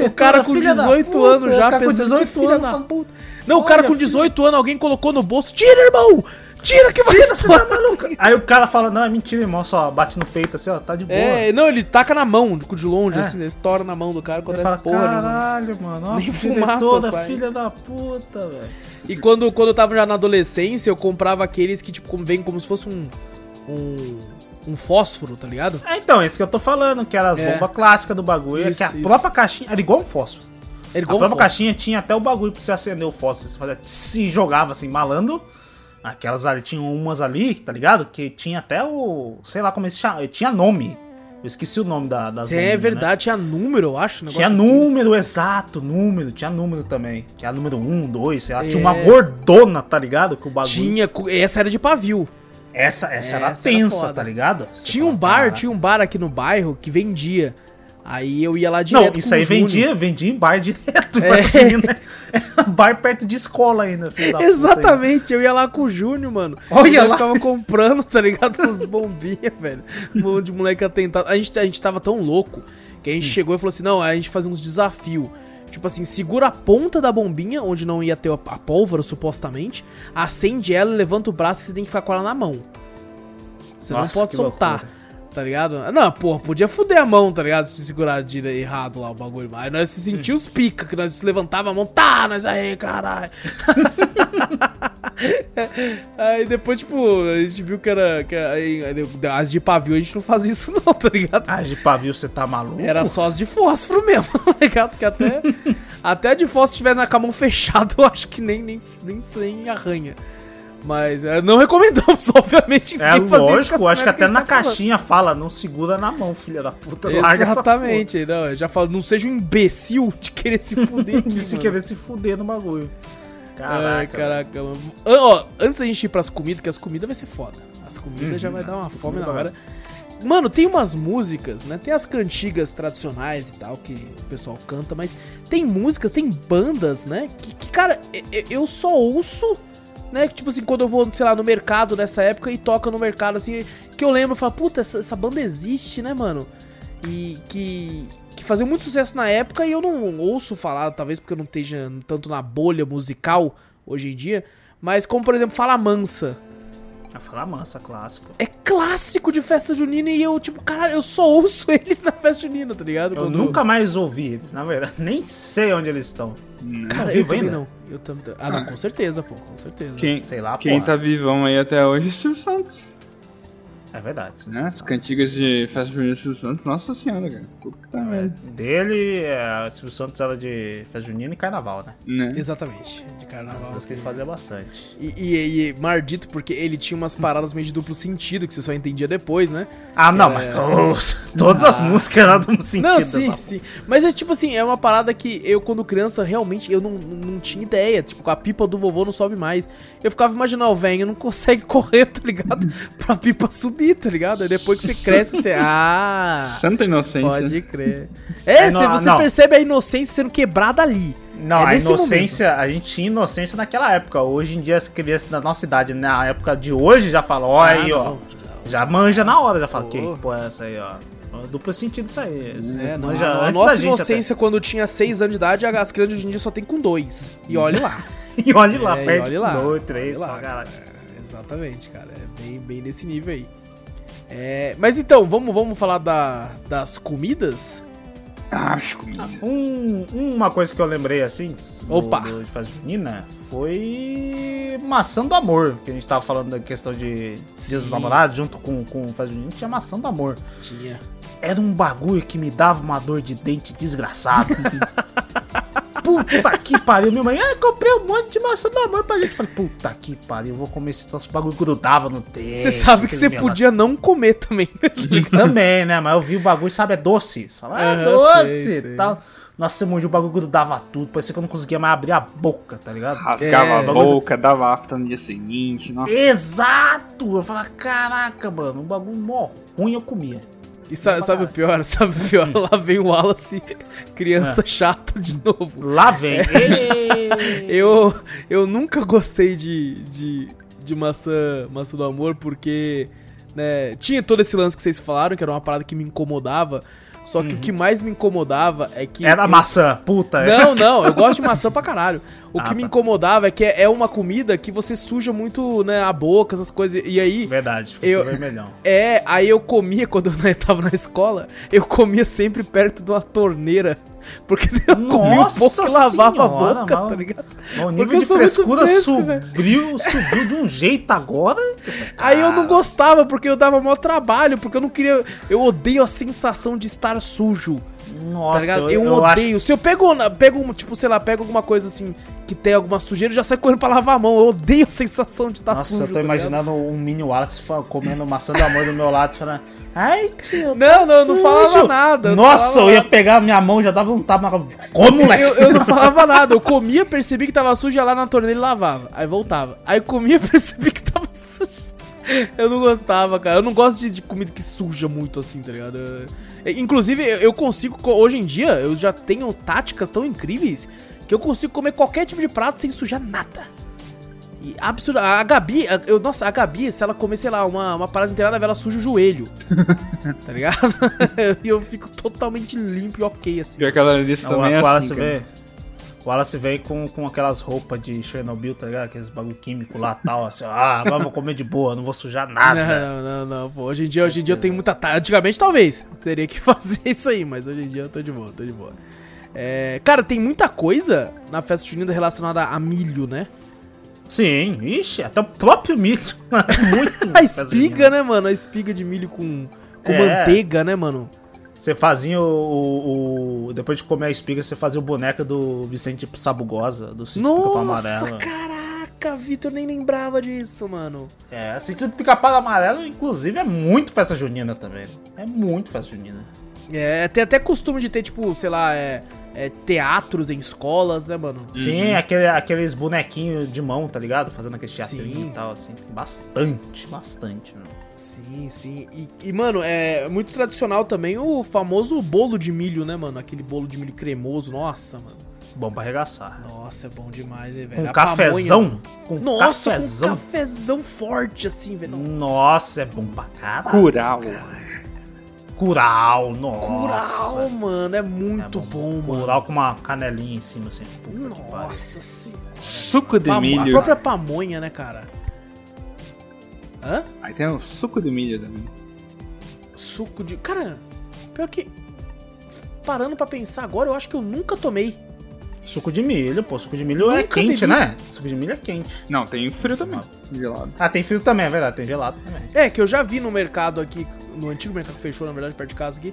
o cara com filha da 18 puta, anos já cara com pensando, 18 que filha anos, da fala, puta. Não, o cara com filho. 18 anos, alguém colocou no bolso, tira, irmão! Tira que você tá maluco? Aí o cara fala, não, é mentira, irmão, só bate no peito assim, ó, tá de boa. É, não, ele taca na mão, de longe, É. assim, né? estoura na mão do cara, acontece fala, porra caralho, mano, ó, Nem fumaça sai. filha da puta, velho. E quando, quando eu tava já na adolescência, eu comprava aqueles que, tipo, vem como se fosse um. um. um fósforo, tá ligado? É, então, isso que eu tô falando, que era as É. bombas clássicas do bagulho, Isso, que a isso. própria caixinha era igual um fósforo. A própria caixinha tinha até o bagulho pra você acender o fósforo. Você fazia, se jogava assim, malando. Aquelas ali, tinham umas ali, tá ligado? Que tinha até o. Sei lá como é que se chama. Tinha nome. Eu esqueci o nome da, das É bombinhas, né? verdade, tinha número, eu acho. um Tinha assim. número, exato, número. Tinha número também. Tinha número 1, 2, sei lá. Tinha uma É. gordona, tá ligado? Que o bagulho. Tinha, essa era de pavio. Essa, essa era Essa era tensa, foda. tá ligado? Você Tinha um bar, "Cara". tinha um bar aqui no bairro que vendia. Aí eu ia lá direto Não, isso aí vendia, vendia em bar direto. (laughs) É. Bar perto de escola ainda, filho da. Exatamente, eu ia lá com o Júnior, mano. Olha eu lá. ficava comprando, tá ligado? Uns bombinhas, velho. Um monte de moleque atentado. A gente, a gente tava tão louco que a gente chegou e falou assim: não, a gente fazia uns desafios. Tipo assim, segura a ponta da bombinha, onde não ia ter a a pólvora, supostamente. Acende ela e levanta o braço e você tem que ficar com ela na mão. Você Nossa, não pode soltar. loucura. Tá ligado? Não, porra, podia fuder a mão, tá ligado? Se segurar de errado lá o bagulho. Aí nós se sentia os pica, que nós levantava a mão, tá, nós aí, caralho. (laughs) aí depois, tipo, a gente viu que era. Que, aí, as de pavio a gente não fazia isso, (laughs) não, tá ligado? Ah, de pavio você tá maluco? Era só as de fósforo (laughs) mesmo, tá ligado? Que até, até a de fósforo estiver na com a mão fechada, eu acho que nem, nem, nem, nem arranha. Mas é, não recomendamos, (laughs) obviamente. É lógico, acho que até gente na tá falando. caixinha fala, não segura na mão, filha da puta. Exatamente, não, eu já falo, não seja um imbecil de querer se (laughs) fuder aqui. De se querer se fuder no bagulho. Caraca. Ai, caraca, mano. Ó, antes da gente ir pras comidas, que as comidas vai ser foda. As comidas já vai dar uma fome na hora. Mano, tem umas músicas, né? Tem as cantigas tradicionais e tal, que o pessoal canta, mas tem músicas, tem bandas, né? Que, que, cara, eu só ouço, né? Que, tipo assim, quando eu vou, sei lá, no mercado nessa época e toca no mercado, assim, que eu lembro, eu falo, puta, essa, essa banda existe, né, mano? E que, que fazia muito sucesso na época e eu não ouço falar, talvez porque eu não esteja tanto na bolha musical hoje em dia, mas como, por exemplo, Fala Mansa. Vai falar mansa, clássico. É clássico de festa junina e eu, tipo, caralho, eu só ouço (laughs) eles na festa junina, tá ligado? Eu Quando- nunca mais ouvi eles, na verdade. Nem sei onde eles estão. Cara, Não eu vivo também ainda? não. Eu tam... Ah, não, com certeza, pô, com certeza. Quem, Sei lá, quem porra. tá vivão aí até hoje é o Silvio Santos. É verdade. Né? As cantigas de festa junina do Silvio Santos, nossa senhora, cara. Puta merda. Dele, é, Silvio Santos era de festa junina e carnaval, né? Né? Exatamente, de carnaval. Das que ele fazia bastante. E, e, e maldito porque ele tinha umas paradas meio de duplo sentido, que você só entendia depois, né? Ah, não, É. mas oh, todas as músicas eram do sentido Não, sim, sim. Mas é tipo assim, é uma parada que eu, quando criança, realmente eu não, não tinha ideia. Tipo, a pipa do vovô não sobe mais. Eu ficava imaginando, o velho não consegue (laughs) correr, tá ligado? pra pipa subir, tá ligado? Aí depois que você cresce, você. (laughs) Ah! Santa inocência. Pode crer. É, É, você, não, você não. percebe a inocência sendo quebrada ali. Não, É a inocência, a gente tinha inocência naquela época. Hoje em dia as crianças da nossa idade, na época de hoje, já falam, ó aí, Ah, ó. não. Já manja na hora, já fala, Oh. que porra é essa aí, ó. Duplo sentido isso aí. É, não, manja a, nossa inocência, quando tinha 6 anos de idade, as crianças hoje em dia só tem com 2. E olhe lá. (laughs) E olhe lá, É, e perde olhe lá. com dois, três, Olhe lá, fala, caralho. É, exatamente, cara. É bem, bem nesse nível aí. É, mas então, vamos, vamos falar da- das comidas? Acho comida. Um- uma coisa que eu lembrei assim, do, Opa. do, de festa junina, foi maçã do amor, que a gente tava falando da questão de Dia dos. Namorados, junto com, com festa junina, tinha maçã do amor. Tinha. Era um bagulho que me dava uma dor de dente desgraçada. (laughs) puta que pariu, minha mãe, ah, comprei um monte de maçã do amor pra gente. Falei, puta que pariu, eu vou comer esse troço, o bagulho grudava no dente. Você sabe que você podia não comer também. (laughs) Também, né? Mas eu vi o bagulho, sabe, é doce. Você fala, ah, Aham, doce sei, e sei. tal. Nossa, você mordia o bagulho grudava tudo. Parecia que eu não conseguia mais abrir a boca, tá ligado? Rasgava É, a boca, dava afta no dia seguinte. Nossa. Exato! Eu falava, caraca, mano, um bagulho mó ruim eu comia. E sa- sabe, o pior? (laughs) Sabe o pior? Lá vem o Wallace, (laughs) criança É. chata de novo. Lá vem. Ei! (laughs) Eu, eu nunca gostei de, de, de maçã, maçã do amor, porque né, tinha todo esse lance que vocês falaram, que era uma parada que me incomodava. Só que o que mais me incomodava é que. Uhum. Era eu- maçã, puta. Não, não, (laughs) eu gosto de maçã pra caralho. O Ah, que me tá. incomodava é que é uma comida que você suja muito, né, a boca, essas coisas. E aí, Verdade, ficou Eu- vermelhão. é, aí eu comia (laughs) quando eu né, tava na escola, eu comia sempre perto de uma torneira. Porque (laughs) eu comia um Nossa pouco e lavava a boca, tá ligado? O nível de frescura fresco, subiu, subiu de um jeito agora. Aí eu não gostava, porque eu dava maior trabalho, porque eu não queria. Eu odeio a sensação de estar sujo. Nossa, tá ligado? Eu, eu acho- odeio. Se eu pego, pego, um, tipo, sei lá, pego alguma coisa assim que tem alguma sujeira, já sai correndo pra lavar a mão. Eu odeio a sensação de estar Nossa, sujo. eu tô tá ligado? imaginando um mini Wallace comendo maçã do amor do meu lado, falando. Ai, tio, Não, tá não, eu não sujo." falava nada, eu Nossa, falava eu ia nada. pegar a minha mão, já dava um tapa na Como, moleque? Eu, eu não falava nada, eu comia, percebi que tava sujo, ia lá na torneira e lavava. Aí voltava. Aí comia, (laughs) percebi que tava sujo. Eu não gostava, cara. Eu não gosto de, de comida que suja muito assim, tá ligado? Eu- Inclusive, eu- consigo, co- hoje em dia, eu já tenho táticas tão incríveis que eu consigo comer qualquer tipo de prato sem sujar nada. E absurdo. A Gabi, a- eu, nossa, a Gabi, se ela comer, sei lá, uma, uma parada inteira, ela suja o joelho. (laughs) tá ligado? (laughs) E eu fico totalmente limpo e ok, assim. Pior que ela Não, também o é Wallace assim, vê. O Wallace veio com, com aquelas roupas de Chernobyl, tá ligado? Aqueles bagulho químico lá tal, assim, ah, agora eu vou comer de boa, não vou sujar nada. Não, não, não, não, pô. Hoje em dia, hoje em dia eu tenho muita. ta- Antigamente, talvez. Eu teria que (laughs) fazer isso aí, mas hoje em dia eu tô de boa, tô de boa. É, cara, tem muita coisa na festa junina relacionada a milho, né? Sim, ixi, até o próprio milho. (laughs) Muito. (laughs) A espiga, né, mano? A espiga de milho com, com É. manteiga, né, mano? Você fazia o, o- o- Depois de comer a espiga, você fazia o boneco do Vicente Sabugosa, do Sítio Nossa, Amarelo. caraca, Vitor, nem lembrava disso, mano. É, Sítio do Pica-Pau Amarelo, inclusive, é muito festa junina também. É muito festa junina. É, tem até costume de ter, tipo, sei lá, é, é, teatros em escolas, né, mano? Sim, aquele, aqueles bonequinhos de mão, tá ligado? Fazendo aquele Sim. teatrinho e tal, assim. Bastante, bastante, mano. Sim, sim. E, e, mano, é muito tradicional também o famoso bolo de milho, né, mano? Aquele bolo de milho cremoso. Nossa, mano. Bom pra arregaçar. Nossa, é bom demais, hein, velho? Com A cafezão? pamonha, Com. Nossa, cafezão? com cafezão forte, assim, velho. Nossa, é bom pra caralho. Cural. Curau, nossa. Curau, mano, é muito É bom, mano. Curau com uma canelinha em cima, assim. Nossa senhora. Suco de Pamo- A milho. própria pamonha, né, cara? Hã? Aí tem o suco de milho também. Suco de. Cara, pior que. Parando pra pensar agora, eu acho que eu nunca tomei. Suco de milho, pô. Suco de milho é Nunca quente, bebi. né? Suco de milho é quente. Não, tem frio também. Gelado. Ah, tem frio também, é verdade. Tem gelado também. É, que eu já vi no mercado aqui, no antigo mercado que fechou, na verdade, perto de casa aqui.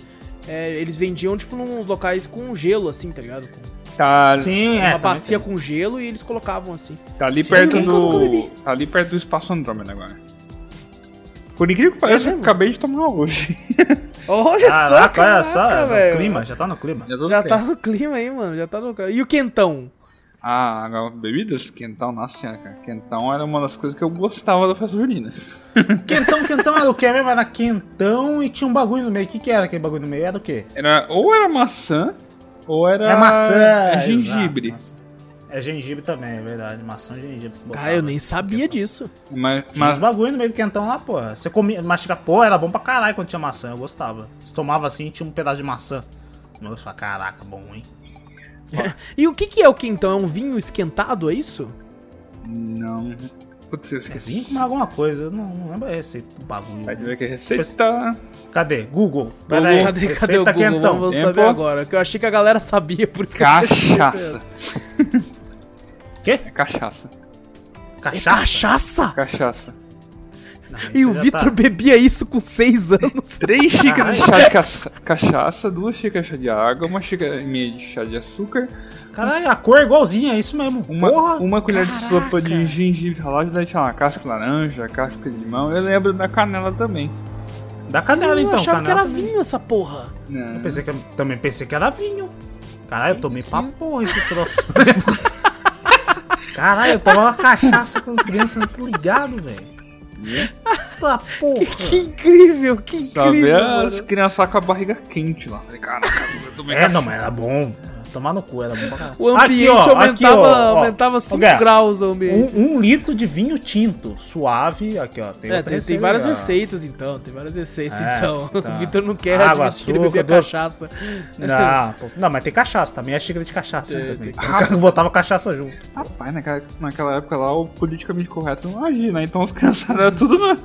é, eles vendiam, tipo, nos locais com gelo, assim, tá ligado? Com Tá, Sim, é. uma bacia tem. com gelo e eles colocavam assim. tá ali perto do. Tá ali perto do espaço Andrômeda agora. Por incrível que pareça, eu acabei de tomar hoje. Olha (laughs) Caraca, olha só, caraca, é no velho. clima, já tá no clima. Já tô Já bem. tá no clima aí, mano. Já tá no E o quentão? Ah, bebidas? Quentão, nossa senhora, cara. Quentão era uma das coisas que eu gostava da festa junina. (laughs) Quentão, quentão era o que mesmo? Era quentão e tinha um bagulho no meio. O que, que era aquele bagulho no meio? Era o quê? Era, ou era maçã, ou era É maçã. é gengibre. exato, maçã. É gengibre também, é verdade. Maçã e gengibre. Cara, eu nem sabia disso. Mas, Tinha uns mas bagulho no meio do quentão lá, pô. Você comia, mastiga, pô, era bom pra caralho quando tinha maçã, eu gostava. Você tomava assim e tinha um pedaço de maçã. Eu falava, caraca, bom, hein? (laughs) E o que que é o quentão? É um vinho esquentado, é isso? não. Putz, eu É vinho esqueci. com alguma coisa, eu não, não lembro a receita do bagulho. Vai ver que é receita. Cadê? Google. Google. aí, Cadê, cadê o Google? quentão. Vamos Tempo. saber agora. Que eu achei que a galera sabia, por isso que eu Cachaça. (laughs) Quê? É cachaça. É Cachaça? cachaça? Cachaça. Não, E o já Vitor tá- bebia isso com 6 anos. Três xícaras de chá de caça- cachaça, duas xícaras de chá de água, uma xícara e meia de chá de açúcar, Caralho, a cor é igualzinha, é isso mesmo. uma, Porra! uma colher de caraca. sopa de gengibre ralado, daí tinha uma casca de laranja, casca de limão. Eu lembro da canela também. Dá canela eu então, achava canela. que era também. vinho essa porra. Não. Eu pensei que, também pensei que era vinho. Caralho, eu tomei pra porra esse troço. (laughs) Caralho, eu tomava cachaça com criança, não tô ligado, velho. Tá porra. Que incrível, que ver incrível, as mano. crianças com a barriga quente lá. Falei, caraca, eu tomei É, não, mas era bom. Tomar no cu, era bom pra caralho. O ambiente Aqui, ó, aumentava, aqui, ó, ó. aumentava 5 Guerra, graus o ambiente. Um, um litro de vinho tinto, suave. Aqui, ó. Tem, É, tem, tem várias receitas então, tem várias receitas É, então. (laughs) tá. O Vitor não quer Água, admitir que ele açúcar, bebia cachaça. Não, pô, não, mas tem cachaça também, é xícara de cachaça Tem, também. tem. Botava cachaça junto. Rapaz, naquela, naquela época lá, o politicamente correto não agia, né? Então os criançadas (laughs) eram tudo na...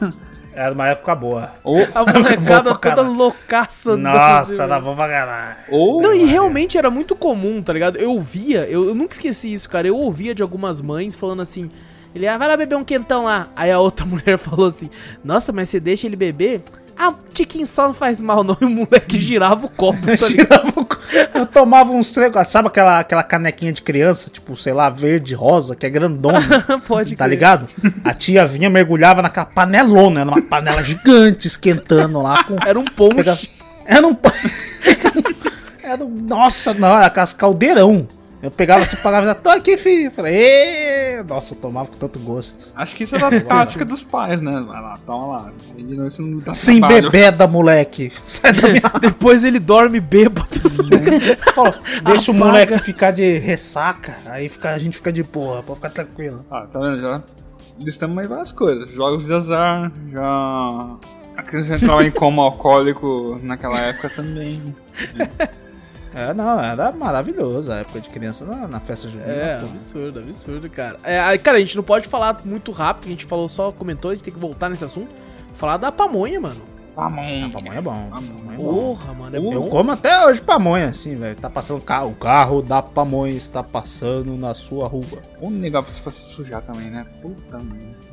Era uma época boa. Ou, (laughs) A molecada toda loucaça. Nossa, era bom pra caralho. ou Não, e realmente era muito comum, tá ligado? Eu ouvia, eu, eu nunca esqueci isso, cara. Eu ouvia de algumas mães falando assim: ele, ah, vai lá beber um quentão lá. Aí a outra (laughs) mulher falou assim: Nossa, mas você deixa ele beber? Ah, um tiquinho só não faz mal, não. E o moleque (laughs) girava o copo, tá ligado? Eu tomava uns três. Sabe aquela, aquela canequinha de criança, tipo, sei lá, verde, rosa, que é grandona, (laughs) Pode tá crer. ligado? A tia vinha, mergulhava naquela panelona, era uma panela gigante esquentando lá com. Era um ponche. Era um. (laughs) era um... Nossa, não, era aquelas caldeirão. Eu pegava assim, pagava, tô aqui, filho. Eu falei, "Ê!" nossa, eu tomava com tanto gosto. Acho que isso é da (laughs) tática dos pais, né? Vai lá, toma lá. De novo Isso não dá Sem trabalho. bebeda, moleque. (laughs) Sai da minha (laughs) Depois ele dorme bêbado. Ó, Deixa o Apaga. moleque ficar de ressaca. Aí fica, a gente fica de porra, pode ficar tranquilo. Ah, tá vendo? Já listamos aí várias coisas. Jogos de azar, já. A criança entrava em coma alcoólico naquela época também. É, não, era maravilhoso a época de criança na, na festa junina. É, pô. absurdo, absurdo, cara. É, aí, cara, a gente não pode falar muito rápido, a gente falou só, comentou, a gente tem que voltar nesse assunto. Falar da pamonha, mano. Pamonha. Pamonha é bom. Pamonha. Pamonha é bom. Porra, mano, é Eu bom. como até hoje pamonha, assim, velho. Tá passando o carro, o carro da pamonha está passando na sua rua. Ou legal pra pra se sujar também, né? Puta merda.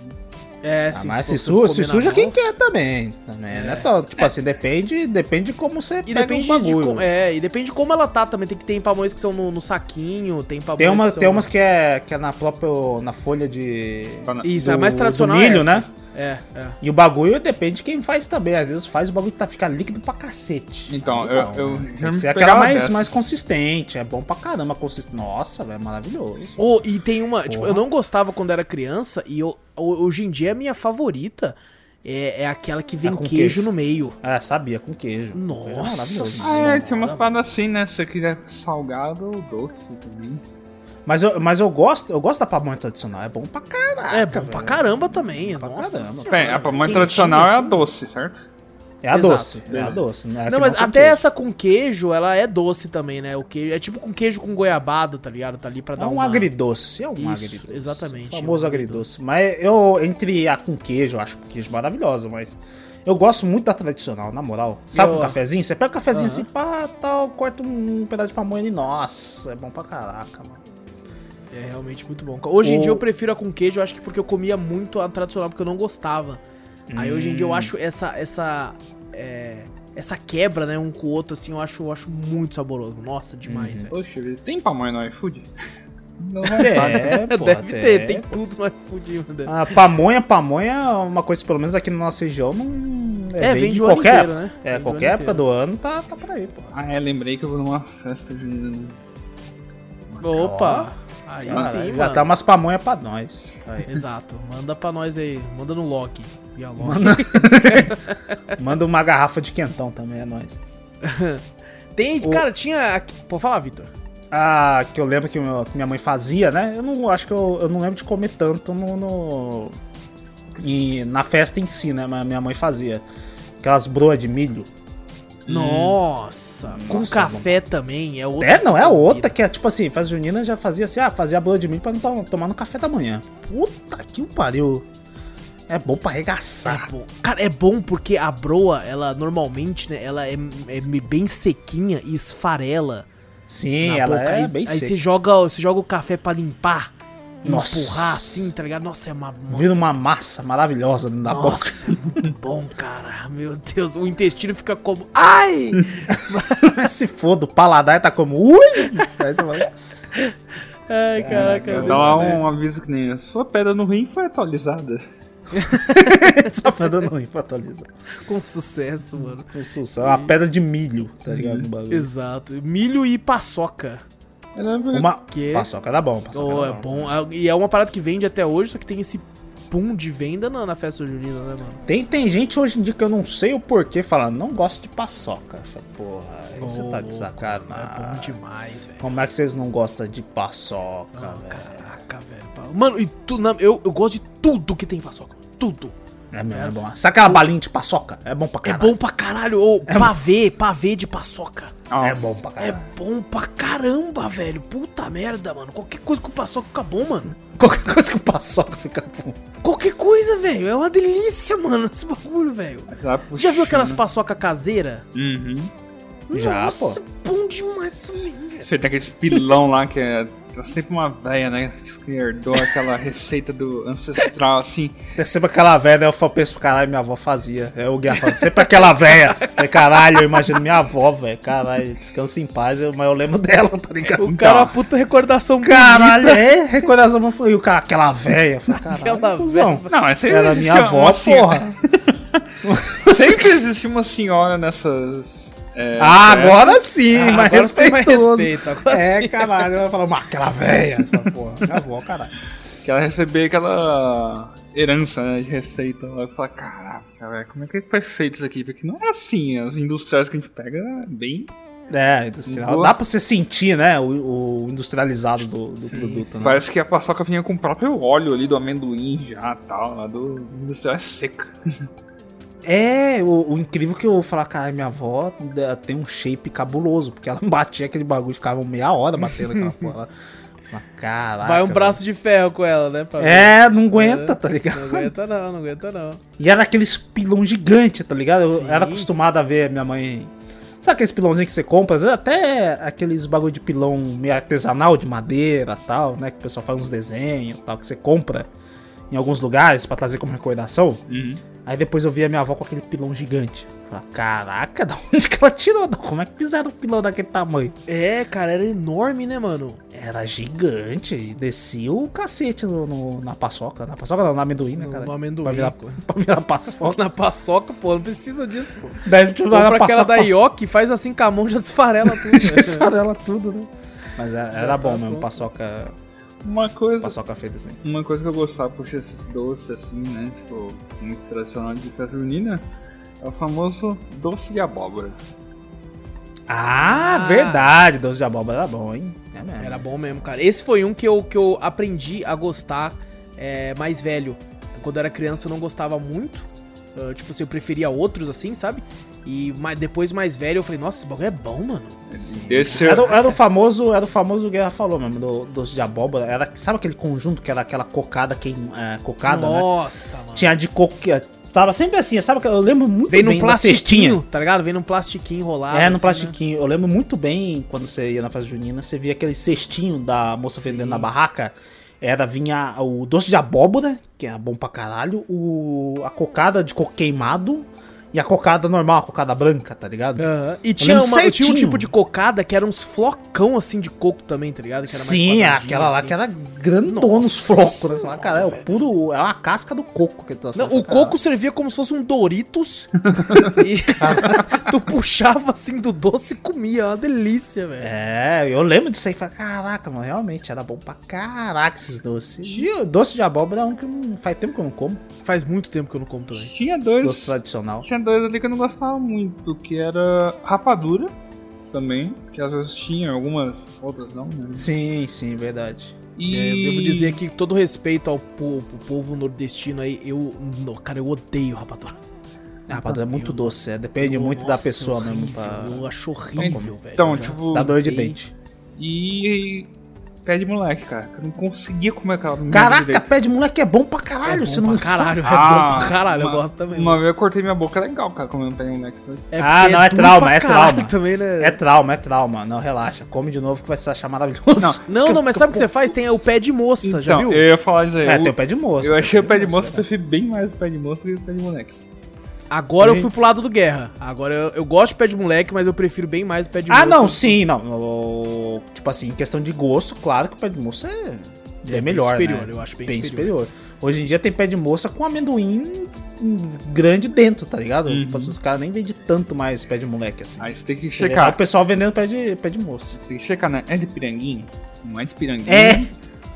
É, Ah, sim, mas for se, su se suja mão. quem quer também. também É. né? Então, tipo assim, depende, depende de como você E pega depende, o de bagulho. como, é, e depende de como ela tá também. Tem que ter pamonhas que são no, no saquinho, tem pamonhas Tem umas, que são... tem umas que é, que é na própria, na folha de... Isso, do- a mais tradicional milho, é essa. né? É, é. E o bagulho depende de quem faz também. Às vezes faz o bagulho tá, ficar líquido pra cacete. Então, eu- não, eu né? ser pegava aquela mais, dessas. mais consistente. É bom pra caramba consistente. Nossa, velho, maravilhoso. Oh, e tem uma. Tipo, eu não gostava quando era criança, e eu, ho- hoje em dia a minha favorita é, é aquela que vem com queijo, queijo. no meio. É, sabia, com queijo. Nossa É maravilhoso. Ah, é, tinha Caramba. paradas assim, né? Se você quiser salgado ou doce também. Mas eu, mas eu gosto, eu gosto da pamonha tradicional. É bom pra caraca. É bom pra caramba também. Pra Nossa caramba. senhora, Bem, a pamonha quentinho tradicional é a assim. doce, certo? É a Exato, doce. É a doce. né? Não, Que mas com até queijo. essa com queijo, ela é doce também, né? O queijo, é tipo com queijo com goiabada, tá ligado? Tá ali pra É dar um uma... agridoce. É um Isso, agridoce. exatamente, O famoso é um agridoce. Mas eu, entre a com queijo, eu acho o queijo maravilhosa, mas. Eu gosto muito da tradicional, na moral. Sabe Eu- um cafezinho? Você pega um cafezinho Aham. assim, pá, tal, corta um pedaço de pamonha ali. Nossa, é bom pra caraca, mano. É realmente muito bom. Hoje em O- dia eu prefiro a com queijo, eu acho que porque eu comia muito a tradicional, porque eu não gostava. Aí hoje em Hum. dia eu acho essa essa é, essa quebra, né, um com o outro assim, eu acho, eu acho muito saboroso. Nossa, demais, Uhum. velho. Poxa, tem pamonha no iFood? Não É, pô, Deve ter, tem tudo, mas fudido. né? A pamonha, pamonha é uma coisa, pelo menos aqui na nossa região, não. É, vem vende de o ano qualquer inteiro, né? É, Vende qualquer época inteiro. do ano tá, tá por aí, pô. Ah, é, lembrei que eu vou numa festa junina. Opa! Aí sim, já mano. tá umas pamonha pra nós. Aí. Exato. Manda pra nós aí. Manda no Loki. E a. Manda... (laughs) Manda uma garrafa de quentão também, é nóis. (laughs) Tem, O- cara, tinha. Pode falar, Vitor. Ah, que eu lembro que, meu- que minha mãe fazia, né? Eu não acho que eu, eu não lembro de comer tanto no, no- em- na festa em si, né? Mas minha mãe fazia. Aquelas broas de milho. Nossa, com Nossa, café também. É outra. É, não, é a outra que é tipo assim, festa junina já fazia assim, ah, fazia a broa de milho pra não to- tomar no café da manhã. Puta que pariu. É bom pra É arregaçar. bom. Cara, é bom porque a broa, ela normalmente, né, ela é, é bem sequinha e esfarela. Sim, ela boca. é aí, bem aí você seca. joga, você joga o café pra limpar, Nossa. empurrar assim, tá ligado? Nossa, é uma. Nossa, Vira uma massa maravilhosa na boca. Nossa, é muito bom, cara. Meu Deus, o intestino fica como. Ai! (laughs) Se foda, o paladar tá como. Ui! Aí você vai- Ai, caraca. Dá lá um aviso que nem a sua pedra no rim foi atualizada. (laughs) Só pra dando ruim pra atualizar. Com sucesso, mano. Com sucesso. É uma pedra de milho, tá ligado? No bagulho. Exato. Milho e paçoca. Eu lembro Uma Que- paçoca dá bom, paçoca Oh, dá é bom. E é uma parada que vende até hoje, só que tem esse boom de venda na, na festa junina, né, mano? Tem, tem gente hoje em dia que eu não sei o porquê falando, não gosto de paçoca. Falo, Porra, aí você tá de sacanagem. É bom demais, velho. Como é que vocês não gostam de paçoca, Não, velho? Caraca, velho. Mano, e tu, não, eu, eu gosto de tudo que tem paçoca. Tudo. É mesmo, é bom. Sabe aquela balinha de paçoca? É bom pra É caralho. bom pra caralho. Ou pavê, pavê de paçoca. É bom pra É caralho. bom pra caramba, velho. Puta merda, mano. Qualquer coisa com paçoca fica bom, mano. Qualquer coisa que o paçoca fica bom. Qualquer coisa, velho. É uma delícia, mano, esse bagulho, velho. Você já viu aquelas paçoca caseira? Uhum. Já, Nossa, pô. bom demais também, velho. Você tem aquele pilão lá que é. Tá sempre uma velha, né? Que herdou aquela receita do ancestral, assim. É sempre aquela velha, né? Eu falo, penso, caralho, minha avó fazia. É o Guia falando, sempre aquela velha. Caralho, eu imagino minha avó, velho. Caralho, descansa em paz, eu- mas eu lembro dela, tá ligado? O cara é uma puta recordação Caralho, bonita. é, recordação foi o cara, aquela velha. Eu falei, Caralho, Aquela cuzão. Não, Era minha avó, porra. (laughs) Sempre existe uma senhora nessas. É, ah, é, agora sim, Ah, mais agora respeitoso. respeito, agora é, sim. caralho, eu falo, mas aquela velha. Porra, minha avó, caralho. Que ela receber aquela herança né, de receita. Ela fala, caraca, velho, como é que foi feito isso aqui? Porque não é assim, as industriais que a gente pega é bem. É, industrial. Boa. Dá pra você sentir, né, o, o industrializado do, do Sim, produto, né? Parece que a paçoca vinha com o próprio óleo ali do amendoim já tal, lá do industrial é seca. (laughs) É, o, o incrível que eu falar, cara, minha avó eh, tem um shape cabuloso, porque ela (laughs) batia aquele bagulho, ficava meia hora batendo aquela porra Caraca. Vai um braço de ferro com ela, né? É, não aguenta, tá Não ligado? aguenta não, não aguenta não. E era aqueles pilão gigante, tá ligado? Eu Sim. era acostumado a ver minha mãe. Sabe aqueles pilãozinhos que você compra? Às vezes Até aqueles bagulho de pilão meio artesanal de madeira tal, né? Que o pessoal faz uns desenhos tal, que você compra em alguns lugares pra trazer como recordação. Aí depois eu vi a minha avó com aquele pilão gigante. Falei, caraca, (laughs) da onde que ela tirou? Como é que fizeram um pilão daquele tamanho? É, cara, era enorme, né, mano? Era gigante e descia o cacete no, no- na paçoca. Na paçoca não, na amendoim, né, No- cara? no amendoim, Pra virar, (laughs) pra virar paçoca. (laughs) Na paçoca, pô, não precisa disso, pô. Deve ter Compra aquela da Ioki, faz assim com a mão, já desfarela tudo. né? Mussarela tudo, né? Mas é- era tá bom mesmo, pronto. paçoca, Uma coisa, paçoca feita assim. uma coisa que eu gostava por ser esses doces assim, né? Tipo, muito tradicional de festa junina, é o famoso doce de abóbora. Ah, Ah. verdade, doce de abóbora era bom, hein? É mesmo. Era bom mesmo, cara. Esse foi um que eu, que eu aprendi a gostar é, mais velho. Quando eu era criança eu não gostava muito. Ah, tipo assim, eu preferia outros assim, sabe? E mais, depois mais velho eu falei, nossa, esse bagulho é bom, mano. Esse Era, era o famoso, era o famoso que o Guerra falou mesmo, do doce de abóbora. Era, sabe aquele conjunto que era aquela cocada, quem, é, cocada, né? nossa, mano. Tinha de coco, tava sempre assim, sabe? que Eu lembro muito Vem num bem da cestinha. plastiquinho, tá ligado? Vem num plastiquinho enrolado. É, no assim, plastiquinho. Eu lembro muito bem quando você ia na festa junina, você via aquele cestinho da moça Sim. vendendo na barraca. Era, vinha o doce de abóbora, que era bom pra caralho, o, a cocada de coco queimado e a cocada normal, a cocada branca, tá ligado? né? Aham. E tinha, uma, tinha um tipo de cocada que era uns flocão assim de coco também, tá ligado? Que era mais Sim, aquela lá assim. que era grandona, os Nossa, flocos. Né? Você fala, Cara, é o puro. É uma casca do coco que tu Não, o coco servia como se fosse um Doritos (laughs) e (laughs) tu puxava assim do doce e comia, é uma delícia, velho. É, eu lembro disso aí. Falei, caraca, mano, realmente era bom pra caraca esses doces. E o doce de abóbora é um que não faz tempo que eu não como. Faz muito tempo que eu não como também. Tinha dois. Doce tradicional. Tinha dois ali que eu não gostava muito, que era rapadura também, que às vezes tinha, algumas outras não, né? Sim, sim, verdade. E É, eu devo dizer que todo respeito ao povo, povo nordestino aí, eu, no- cara, eu odeio rapadura. A rapadura é muito Eu- doce, é, depende Eu- muito da nossa, pessoa horrível, mesmo pra. Eu acho horrível, velho. Então, Eu já- tipo, Dá dor de dente. e pé de moleque, cara, eu não conseguia comer aquela merda Caraca, direito. pé de moleque é bom pra caralho, É você não pra caralho, é Ah, bom pra caralho, eu uma- gosto também. Uma vez eu cortei minha boca legal, cara, comendo pé de moleque. É Ah, não, é duro trauma, é trauma. (laughs) também, né? É trauma, é trauma. Não, relaxa. Come de novo que vai se achar maravilhoso. Não, Não, não, mas sabe o que você faz? Tem o pé de moça, já Então, viu? eu ia falar isso aí. É, eu, tem o pé de moça. eu achei o pé de moça, eu moça. prefiro bem mais o pé de moça do que o pé de moleque. Agora eu fui pro lado do guerra. Agora eu, eu gosto de pé de moleque, mas eu prefiro bem mais o pé de Ah, moça. não, sim, não. O- Tipo assim, em questão de gosto, claro que o pé de moça é, É é bem melhor. superior, né? eu acho bem bem superior. superior. Hoje em dia tem pé de moça com amendoim grande dentro, tá ligado? Uhum. Tipo assim, os caras nem vendem tanto mais pé de moleque assim. Aí você tem que lá checar. O pessoal vendendo pé de, pé de moça. Você tem que checar, né? É de piranguinho? Não é de piranguinho? É,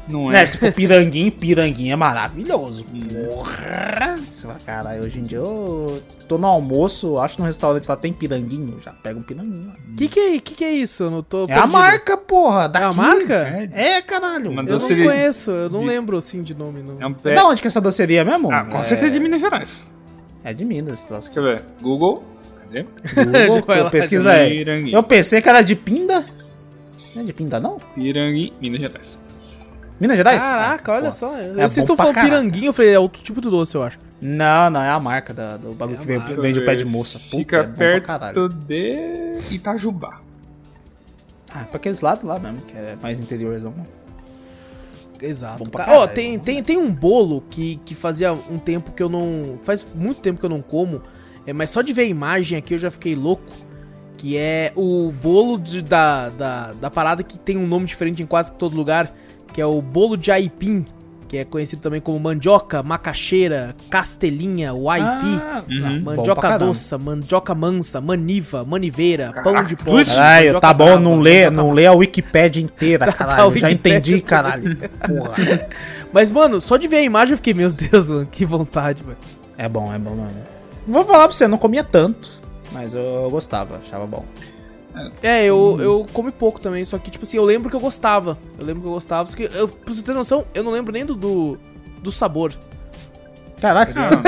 Não é. né? Se for piranguinho, piranguinho é maravilhoso. Porra! Você vai, caralho, hoje em dia eu tô no almoço, acho que no restaurante lá tem piranguinho, já pega um piranguinho. Que que é, que que é isso? Eu não tô É a perdido. marca, porra! Daqui. É a marca? É, É, caralho. Uma Eu não conheço, eu não de- lembro assim de nome, não. É um pé. Da onde que é essa doceria mesmo? Ah, com é... certeza de Minas Gerais. É de Minas, esse troço aqui. Deixa eu ver. Google. Cadê? (laughs) Google, pesquisa aí. Piranguinho. Eu pensei que era de Pinda. Não é de Pinda, não? Piranguinho, Minas Gerais. Minas Gerais? Caraca, Ah, olha pô. só. É Vocês estão falando caralho. piranguinho, eu falei, é outro tipo de doce, eu acho. Não, não, é a marca da- do bagulho É que marca. vem de pé de moça. Puta, Fica é perto de Itajubá. Ah, pra aqueles lados lá mesmo, que é mais interiorzão. Exato. Bom Cara, Ó, caralho, tem, tem, tem um bolo que, que fazia um tempo que eu não. Faz muito tempo que eu não como. É, mas só de ver a imagem aqui eu já fiquei louco. Que é o bolo de- da, da, da parada que tem um nome diferente em quase todo lugar. Que é o bolo de aipim. Que é conhecido também como mandioca, macaxeira, castelinha, o aipim. Ah, Uhum. bom pra Mandioca doce, mandioca mansa, maniva, maniveira, pão de pó. Caralho, tá bom, não lê, não lê a Wikipédia inteira, (laughs) Tá- caralho. tá a já Wikipédia entendi, também. caralho. Porra. (laughs) Mas, mano, só de ver a imagem eu fiquei, meu Deus, mano, que vontade, velho. É bom, é bom, mano. Vou falar pra você, eu não comia tanto, mas eu, eu gostava, achava bom. É, eu, eu comi pouco também, só que, tipo assim, eu lembro que eu gostava. Eu lembro que eu gostava. Só que, eu, pra vocês terem noção, eu não lembro nem do, do, do sabor. Caralho, Não,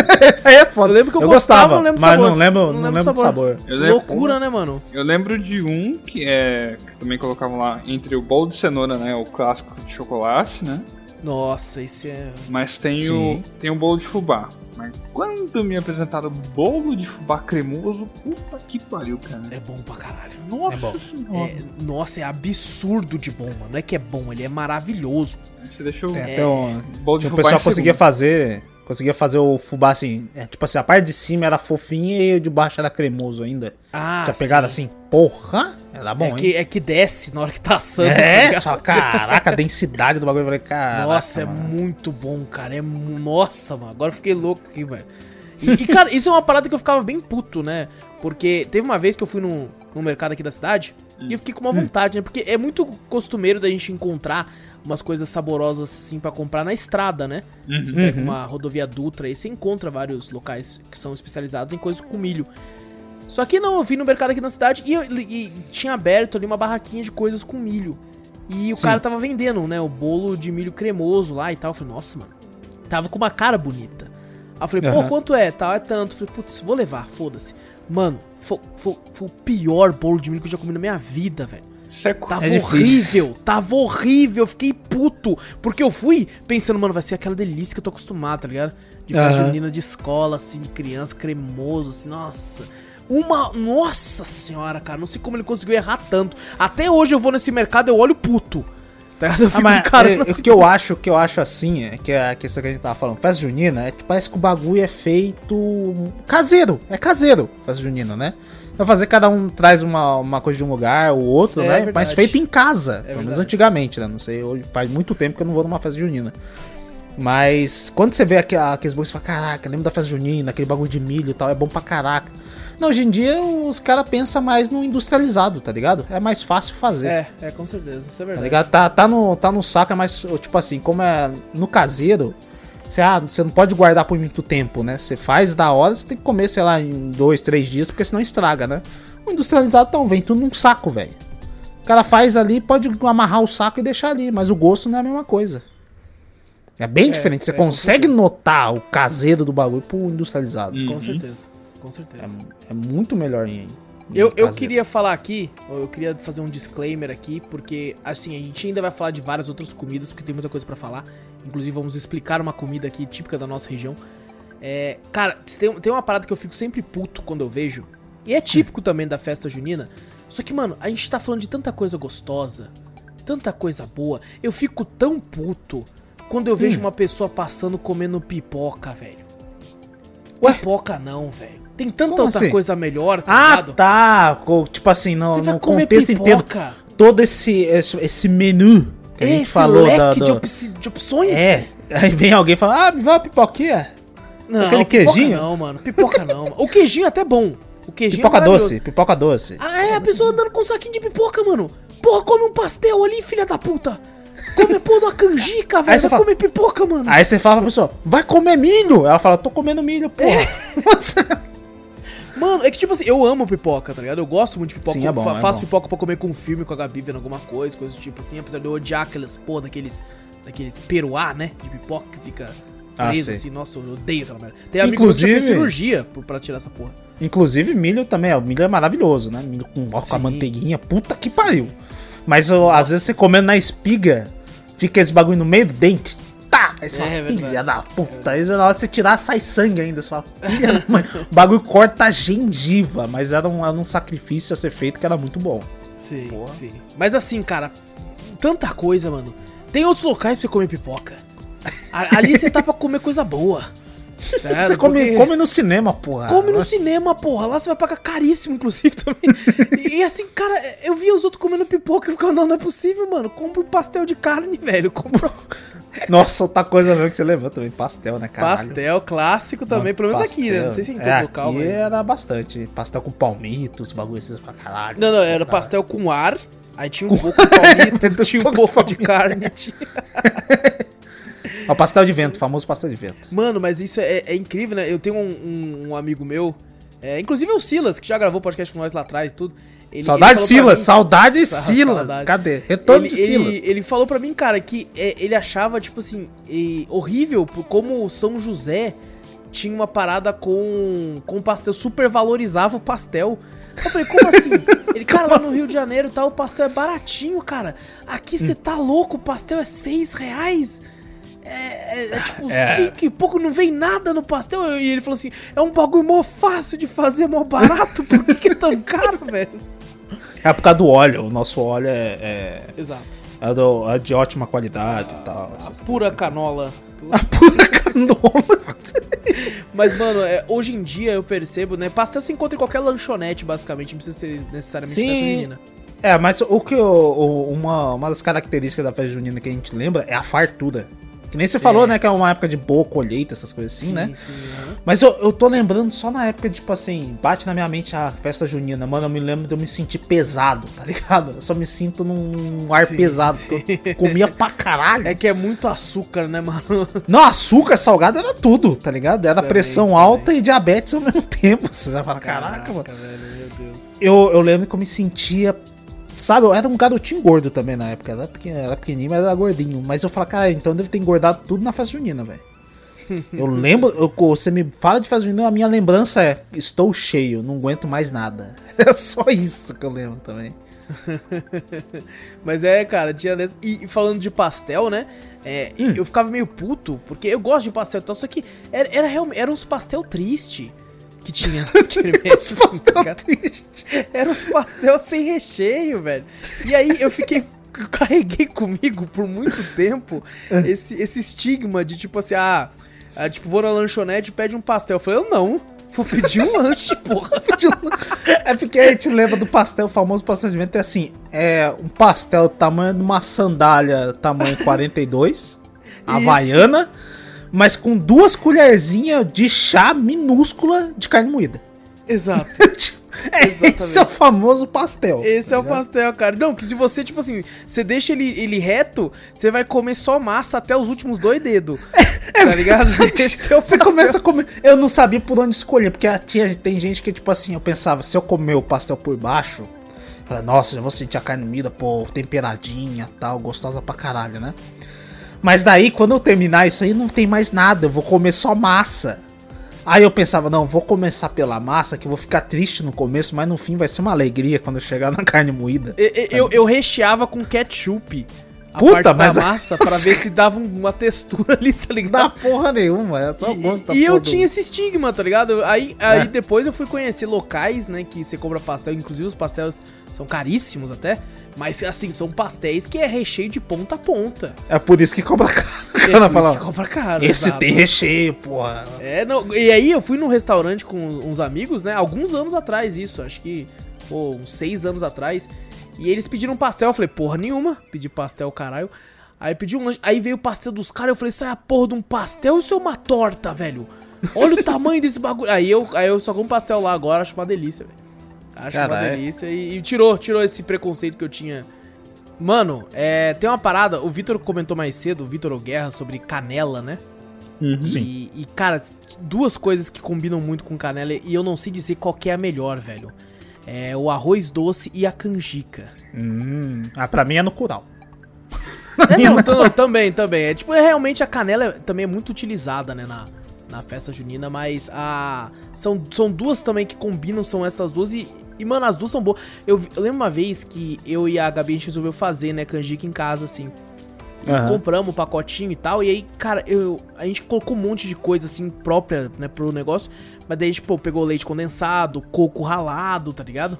aí é foda. Eu lembro que eu gostava, gostava, não lembro do mas sabor. não lembro, Não não lembro lembro, do do sabor. eu lembro, Loucura, né, mano? Eu lembro de um que é. que também colocavam lá entre o bolo de cenoura, né? O clássico de chocolate, né? Nossa, esse é. Mas tem Sim. o. tem o bolo de fubá. Mas quando me apresentaram bolo de fubá cremoso, puta que pariu, cara. É bom pra caralho. Nossa é bom. senhora. É, nossa, é absurdo de bom, mano. Não é que é bom, ele é maravilhoso. Você deixou o até um, bolo de o fubá pessoal em conseguia segundo. fazer. Conseguia fazer o fubá assim. É, tipo assim, a parte de cima era fofinha e o de baixo era cremoso ainda. Ah, pegaram sim. assim, porra, era bom, é, hein? que, é que desce na hora que tá assando. tá É, ligado? só, caraca, a densidade do bagulho. Eu falei, caraca. Nossa, é mano. muito bom, cara. É Nossa, mano. Agora eu fiquei louco aqui, velho. E, e, cara, isso é uma parada que eu ficava bem puto, né? Porque teve uma vez que eu fui num, num mercado aqui da cidade e eu fiquei com uma vontade, né? Porque é muito costumeiro da gente encontrar umas coisas saborosas assim pra comprar na estrada, né? Você pega uma rodovia Dutra e você encontra vários locais que são especializados em coisas com milho. Só que não, eu vim no mercado aqui na cidade e, eu- e tinha aberto ali uma barraquinha de coisas com milho. E o Sim. cara tava vendendo, né, o bolo de milho cremoso lá e tal. Eu falei, nossa, mano, tava com uma cara bonita. Aí eu falei, pô, Aham. quanto é? Tal, é tanto. Eu falei, putz, vou levar, foda-se. Mano, foi, foi- foi o pior bolo de milho que eu já comi na minha vida, velho. Seco. Tava É difícil. horrível, tava horrível, eu fiquei puto. Porque eu fui pensando, mano, vai ser aquela delícia que eu tô acostumado, tá ligado? De festa Aham. junina de escola, assim, de criança, cremoso, assim, nossa. Uma. Nossa senhora, cara, não sei como ele conseguiu errar tanto. Até hoje eu vou nesse mercado, eu olho puto. Tá? Eu Ah, mas encarando é, assim. o que eu acho, o que eu acho assim, é que a questão que a gente tava falando, festa junina, é que parece que o bagulho é feito caseiro, é caseiro, festa junina, né? Vai fazer cada um traz uma, uma coisa de um lugar, o outro, É né? verdade. Mas feito em casa, pelo menos antigamente, né? Não sei, faz muito tempo que eu não vou numa festa junina. Mas quando você vê aqu- aqueles bagulhos, você fala, caraca, lembra da festa junina, aquele bagulho de milho e tal, é bom pra caraca. Não, hoje em dia os caras pensam mais no industrializado, tá ligado? É mais fácil fazer. É, é, com certeza, isso é Tá verdade. ligado? Tá, tá, no, tá no saco, é mais. Tipo assim, como é no caseiro, você, ah, você não pode guardar por muito tempo, né? Você faz da hora, você tem que comer, sei lá, em dois, três dias, porque senão estraga, né? O industrializado então vem tudo num saco, velho. O cara faz ali, pode amarrar o saco e deixar ali, mas o gosto não é a mesma coisa. É bem diferente. Você é, consegue notar o caseiro do bagulho pro industrializado. Hum. Com Uhum. certeza, com certeza. É, é muito melhor em. em Eu, eu queria falar aqui, eu queria fazer um disclaimer aqui, porque assim, a gente ainda vai falar de várias outras comidas, porque tem muita coisa pra falar. Inclusive, vamos explicar uma comida aqui típica da nossa região. É, cara, tem, tem uma parada que eu fico sempre puto quando eu vejo, e é típico também da festa junina. Só que, mano, a gente tá falando de tanta coisa gostosa, tanta coisa boa. Eu fico tão puto quando eu vejo uma pessoa passando comendo pipoca, velho. Ué? Pipoca não, velho. Tem tanta Como outra assim? coisa melhor, tá Ah, ligado? tá! Co- Tipo assim, no, Você vai no comer contexto inteiro. pipoca. todo esse, esse, esse menu que a gente Esse falou leque da, de, do- opci- de opções? É, aí vem alguém e fala, ah, me vai uma pipoquinha. Não, aquele pipoca queijinho? não, mano. Pipoca não. mano. O queijinho é até bom. O queijinho Pipoca é maravilhoso. doce, pipoca doce. Ah, é, a pessoa andando com um saquinho de pipoca, mano. Porra, come um pastel ali, filha da puta. Come a porra de uma canjica, velho. você Vai fala- comer pipoca, mano. Aí você fala pra pessoa, vai comer milho. Ela fala, tô comendo milho, porra. (laughs) (laughs) Mano, é que tipo assim, eu amo pipoca, tá ligado? Eu gosto muito de pipoca. Sim, é bom, Fa- é faço bom. pipoca pra comer com filme, com a Gabi vendo alguma coisa, coisa do tipo assim. Apesar de eu odiar aquelas, porra, daqueles, daqueles peruá, né? De pipoca que fica Ah, preso sei. assim. Nossa, eu odeio aquela merda. Tem amigo meu que fez Inclusive- cirurgia pra tirar essa porra. Inclusive milho também, ó, o milho é maravilhoso, né? Milho com, ó, com a manteiguinha, puta que pariu. Mas ó, às vezes você comendo na espiga, fica esse bagulho no meio do dente. Tá! Aí você É, fala, filha da puta. Aí na hora você tirar, sai sangue ainda. Você fala, filha da mãe. O bagulho corta a gengiva, mas era um, era um sacrifício a ser feito que era muito bom. Sim, Porra. sim. Mas assim, cara, tanta coisa, mano. Tem outros locais pra você comer pipoca. Ali você tá pra comer coisa boa. (laughs) Tá Você come, Porque- come no cinema, porra. Come no cinema, porra. Lá você vai pagar caríssimo, inclusive, também. (laughs) e assim, cara, eu via os outros comendo pipoca e ficava, não, não é possível, mano. Compra um pastel de carne, (laughs) velho. Compra. Nossa, outra coisa mesmo que você levou também, pastel, né, cara? Pastel clássico também, pelo menos aqui, né? Não sei se em todo é, local, aqui mas... era bastante. Pastel com palmitos, bagulho assim pra caralho. Não, não, era pastel com ar, aí tinha um pouco de palmito, (laughs) tinha um pouco de carne. (laughs) Tinha... o pastel de vento, famoso pastel de vento. Mano, mas isso é, é incrível, né? Eu tenho um, um, um amigo meu, é, inclusive o Silas, que já gravou podcast com nós lá atrás e tudo. Ele, saudade ele Silas, mim, saudade (laughs) Silas. Saudade. Cadê? Retorno ele, de Silas. Ele, ele, falou pra mim, cara, que é, ele achava, tipo assim, horrível como São José tinha uma parada com, com pastel, super valorizava o pastel. Eu falei, como assim? (laughs) Ele, cara, lá no Rio de Janeiro tá, o pastel é baratinho, cara. Aqui você tá louco, o pastel é seis reais. É, é, é, tipo, é. cinco e pouco, não vem nada no pastel. E ele falou assim: é um bagulho mó fácil de fazer, mó barato, por que, que é tão caro, (laughs) velho? É por causa do óleo, o nosso óleo é. é Exato. É, do, é de ótima qualidade e tal. A pura canola. (laughs) A pura canola. (laughs) Mas, mano, é, hoje em dia eu percebo, né? Pastel se encontra em qualquer lanchonete, basicamente. Não precisa ser necessariamente Sim. junina. É, mas o que o, uma, uma das características da festa junina que a gente lembra é a fartura. Que nem você falou, é. né? Que é uma época de boa colheita, essas coisas assim, sim, né? Sim, uhum. Mas eu, eu tô lembrando só na época, tipo assim, bate na minha mente a festa junina. Mano, eu me lembro de eu me sentir pesado, tá ligado? Eu só me sinto num ar sim, pesado, porque eu comia pra caralho. É que é muito açúcar, né, mano? (laughs) Não, açúcar, salgado era tudo, tá ligado? Era também, pressão também. alta e diabetes ao mesmo (laughs) tempo. Você já fala, caraca, caraca mano. Velho, meu Deus. Eu, eu lembro que eu me sentia Sabe, eu era um garotinho gordo também na época. Era, pequeno, era pequenininho, mas era gordinho. Mas eu falei, cara, então eu devo ter engordado tudo na festa junina, velho. (laughs) Eu lembro, eu, você me fala de festa junina, a minha lembrança é: estou cheio, não aguento mais nada. (laughs) É só isso que eu lembro também. (laughs) Mas é, cara, tinha dessa. E falando de pastel, né? É, hum. Eu ficava meio puto, porque eu gosto de pastel, então, só que era, era, era uns pastel triste que tinha (laughs) nas assim, tá Era uns pastel sem recheio, velho. E aí eu fiquei. carreguei comigo por muito tempo é. esse, esse estigma de tipo assim, ah, ah, tipo, vou na lanchonete e pede um pastel. Eu falei, eu não. Vou pedir um lanche, (laughs) porra. é porque a gente lembra do pastel, o famoso pastel de vento, é assim, é um pastel tamanho de uma sandália, tamanho 42, havaiana, mas com duas colherzinhas de chá minúscula de carne moída. Exato. (laughs) É, esse é o famoso pastel. Esse tá é o pastel, cara. Não, que se você, tipo assim, você deixa ele, ele reto, você vai comer só massa até os últimos dois dedos. (laughs) É, tá ligado? (laughs) Esse é o você pastel. começa a comer. Eu não sabia por onde escolher, porque tinha, tem gente que, tipo assim, eu pensava, se eu comer o pastel por baixo, eu nossa, já vou sentir a carne moída, pô, temperadinha tal, gostosa pra caralho, né? Mas daí, quando eu terminar isso aí, não tem mais nada. Eu vou comer só massa. Aí eu pensava, não, vou começar pela massa, que eu vou ficar triste no começo, mas no fim vai ser uma alegria quando eu chegar na (laughs) carne moída. Eu, eu, eu recheava com ketchup a Puta, parte mas da massa pra (laughs) ver se dava uma textura ali, tá ligado? Dá porra nenhuma, é só gosto E, e eu tinha esse estigma, tá ligado? Aí, aí é. depois eu fui conhecer locais, né, que você compra pastel, inclusive os pastéis são caríssimos até, mas assim, são pastéis que é recheio de ponta a ponta. É por isso que compra caro. (laughs) É por isso que compra caro. Esse tem recheio, porra. É, não, e aí eu fui num restaurante com uns amigos, né, alguns anos atrás isso, acho que, pô, uns seis anos atrás, e eles pediram pastel, eu falei, porra nenhuma, pedi pastel, caralho. Aí pedi um lanche, aí veio o pastel dos caras, eu falei, é a porra de um pastel isso é uma torta, velho? Olha o tamanho desse bagulho. Aí eu, aí eu só como pastel lá agora, acho uma delícia, velho. Acho Caralho. uma delícia e, e, tirou, tirou esse preconceito que eu tinha. Mano, é, tem uma parada, o Vitor comentou mais cedo, o Vitor Guerra, sobre canela, né? Uhum. Sim. E, e, cara, duas coisas que combinam muito com canela e eu não sei dizer qual que é a melhor, velho. É o arroz doce e a canjica. Hum. Ah, pra mim é no curau. (laughs) É, não, (laughs) não, também, também. É tipo, é, realmente a canela é, também é muito utilizada, né, na, na festa junina, mas a são, são duas também que combinam, são essas duas e, e mano, as duas são boas. Eu, eu lembro uma vez que eu e a Gabi a gente resolveu fazer, né, canjica em casa assim. Uhum. compramos o um pacotinho e tal. E aí, cara, eu, a gente colocou um monte de coisa assim própria, né, pro negócio. Mas daí, tipo, pegou leite condensado, coco ralado, tá ligado?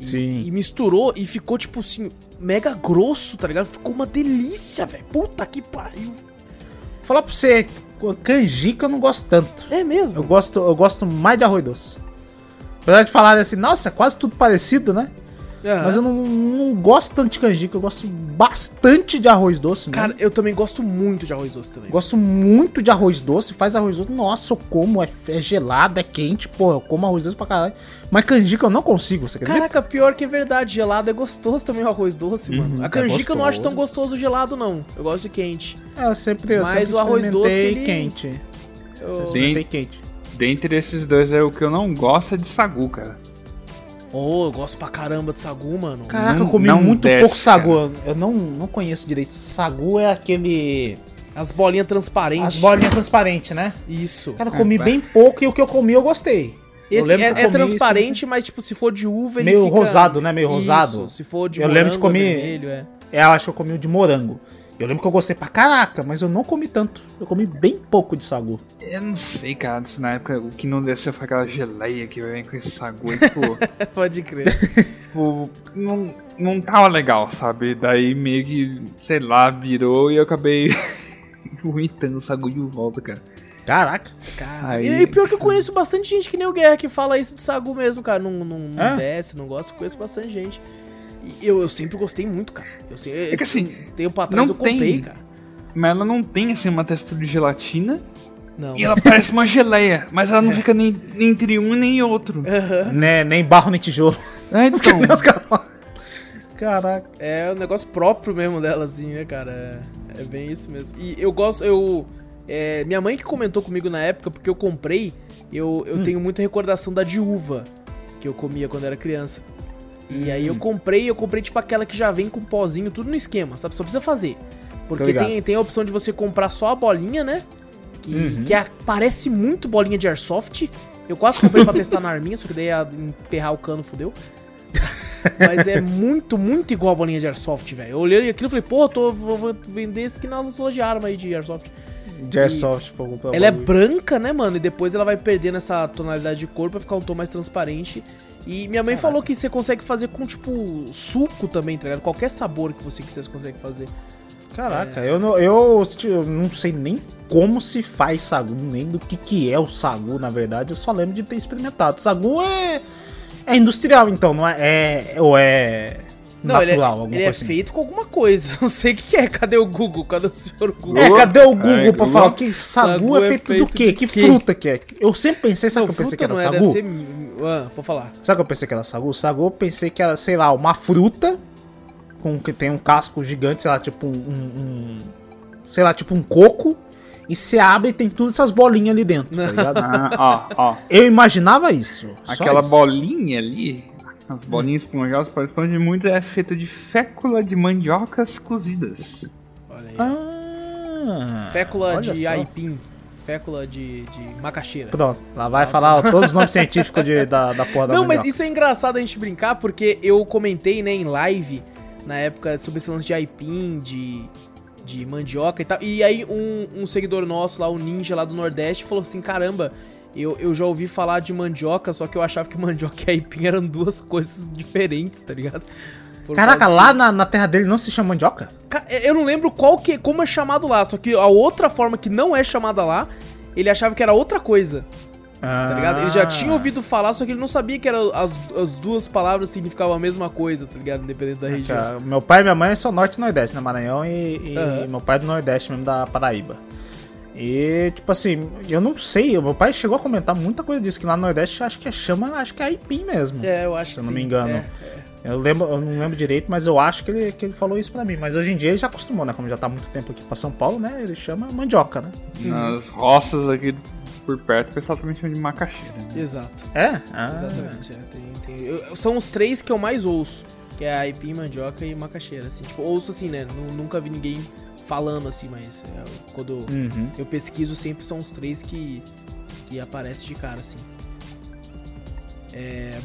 E, Sim. E misturou e ficou, tipo assim, mega grosso, tá ligado? Ficou uma delícia, velho. Puta que pariu. Falar pra você, canjica eu não gosto tanto. É mesmo? Eu gosto, eu gosto mais de arroz doce. Apesar de falar assim, nossa, é quase tudo parecido, né? Aham. Mas eu não, não gosto tanto de canjica, eu gosto bastante de arroz doce, Cara, mano. eu também gosto muito de arroz doce também. Gosto muito de arroz doce, faz arroz doce. Nossa, eu como, é, é gelado, é quente, pô, eu como arroz doce pra caralho. Mas canjica eu não consigo, você acredita? Caraca, pior que é verdade, gelado é gostoso também o arroz doce, Uhum, mano. A é canjica eu não acho tão gostoso. gelado, não. Eu gosto de quente. É, eu sempre, eu Mas sempre o arroz doce, ele- quente. Eu- Sim. quente. Dentre esses dois é o que eu não gosto é de sagu, cara. Oh, eu gosto pra caramba de sagu, mano. Caraca, Não- eu comi não muito desce, pouco sagu. Eu não, não conheço direito. Sagu é aquele. As bolinhas transparentes. As bolinhas transparentes, né? Isso. Cara, eu comi É, bem pouco e o que eu comi eu gostei. Esse é, eu é comi transparente, mas tipo, se for de uva, ele Meio fica... rosado, né? Meio Isso, rosado. se for de Eu morango, lembro de comer- é vermelho, é. É, eu acho que eu comi o de morango. Eu lembro que eu gostei pra caraca, mas eu não comi tanto. Eu comi bem pouco de sagu. Eu não sei, cara. isso Na época, o que não desceu foi aquela geleia que vem com esse sagu. E, tipo, (laughs) Pode crer. tipo, não, não tava legal, sabe? Daí meio que, sei lá, virou e eu acabei (laughs) vomitando o sagu de volta, cara. Caraca. Cara, Aí- e, e pior que eu conheço bastante gente que nem o Guerra que fala isso de sagu mesmo, cara. Não, não, não É? desce, não gosta. Conheço bastante gente. Eu, eu sempre gostei muito, cara. Eu sei, É que assim, tempo pra trás não eu comprei, tem- cara. Mas ela não tem, assim, uma textura de gelatina. Não. E ela parece uma geleia. Mas ela não (laughs) fica nem, nem entre um nem outro. Né, nem barro nem tijolo. É, (laughs) então. Caraca. É um negócio próprio mesmo dela, assim, né, cara? É, é bem isso mesmo. E eu gosto, eu. é, minha mãe que comentou comigo na época, porque eu comprei, eu, eu tenho muita recordação da de uva que eu comia quando era criança. E aí eu comprei, eu comprei tipo aquela que já vem com pozinho, tudo no esquema, sabe? Só precisa fazer. Porque tem, tem a opção de você comprar só a bolinha, né? Que, Uhum. que a- parece muito bolinha de airsoft. Eu quase comprei pra testar na arminha, só que daí ia emperrar o cano, fudeu. Mas é muito, muito igual a bolinha de airsoft, velho. Eu olhei aquilo e falei, pô, tô, vou, vou vender isso aqui na loja de arma aí de airsoft. De airsoft, pô, pô, Ela é branca, né, mano? E depois ela vai perdendo essa tonalidade de cor pra ficar um tom mais transparente. E minha mãe falou que você consegue fazer com, tipo, suco também, tá ligado? Qualquer sabor que você quiser, você consegue fazer. Caraca, eu, não, eu, eu não sei nem como se faz sagu, nem do que, que é o sagu, na verdade. Eu só lembro de ter experimentado. Sagu é, é industrial, então, não é? é ou é Não, ele é, natural, alguma ele é assim? feito com alguma coisa. (laughs) Não sei o que é. Cadê o Google? Cadê o senhor Google? É, cadê o Google É, pra Google. falar que sagu, Sagu é é feito, do feito quê? de Que quê? fruta que é? Eu sempre pensei, sabe o que eu pensei que era não é, sagu? deve ser... Ah, vou falar. Sabe o que eu pensei que era sagu? Sagu eu pensei que era, sei lá, uma fruta com que tem um casco gigante, sei lá, tipo um, um- sei lá, tipo um coco. E você abre e tem todas essas bolinhas ali dentro, tá ligado? ah, ó, ó. Eu imaginava isso. Aquela isso. bolinha ali, as bolinhas esponjosas parecem de muito, é feita de fécula de mandiocas cozidas. Olha aí. Ah, Fécula olha de só. aipim. Fécula de, de macaxeira. Pronto, lá vai falar todos os nomes científicos de- da, da porra da Não, mas mandioca. isso é engraçado a gente brincar, porque eu comentei, né, em live, na época, sobre esse lance de aipim, de, de mandioca e tal. E aí um, um seguidor nosso lá, o Ninja lá do Nordeste, falou assim, caramba, eu, eu já ouvi falar de mandioca, só que eu achava que mandioca e aipim eram duas coisas diferentes, tá ligado? Por Caraca, lá na, na terra dele não se chama mandioca? Ca- Eu não lembro qual que, como é chamado lá, só que a outra forma que não é chamada lá, ele achava que era outra coisa, tá ligado? Ele já Ah. tinha ouvido falar, só que ele não sabia que era as, as duas palavras significavam a mesma coisa, tá ligado? Independente da região. Meu pai e minha mãe são norte e nordeste, né? Maranhão e, e Aham. meu pai é do nordeste mesmo, da Paraíba. E, tipo assim, eu não sei, meu pai chegou a comentar muita coisa disso, que lá no Nordeste acho que é chama, acho que é aipim mesmo. É, eu acho Se eu não sim. me engano. É. Eu, lembro, eu não lembro direito, mas eu acho que ele, que ele falou isso pra mim. Mas hoje em dia ele já acostumou, né? Como já tá há muito tempo aqui pra São Paulo, né? Ele chama mandioca, né? Nas roças aqui por perto, o pessoal também chama de macaxeira. Né? Exato, É? Ah. exatamente. é, tem- tem- eu- são os três que eu mais ouço, que é aipim, mandioca e macaxeira, assim. Tipo, ouço assim, né? Nu- Nunca vi ninguém falando assim, mas é, quando Uhum. eu pesquiso sempre são os três que, que aparecem de cara, assim. É,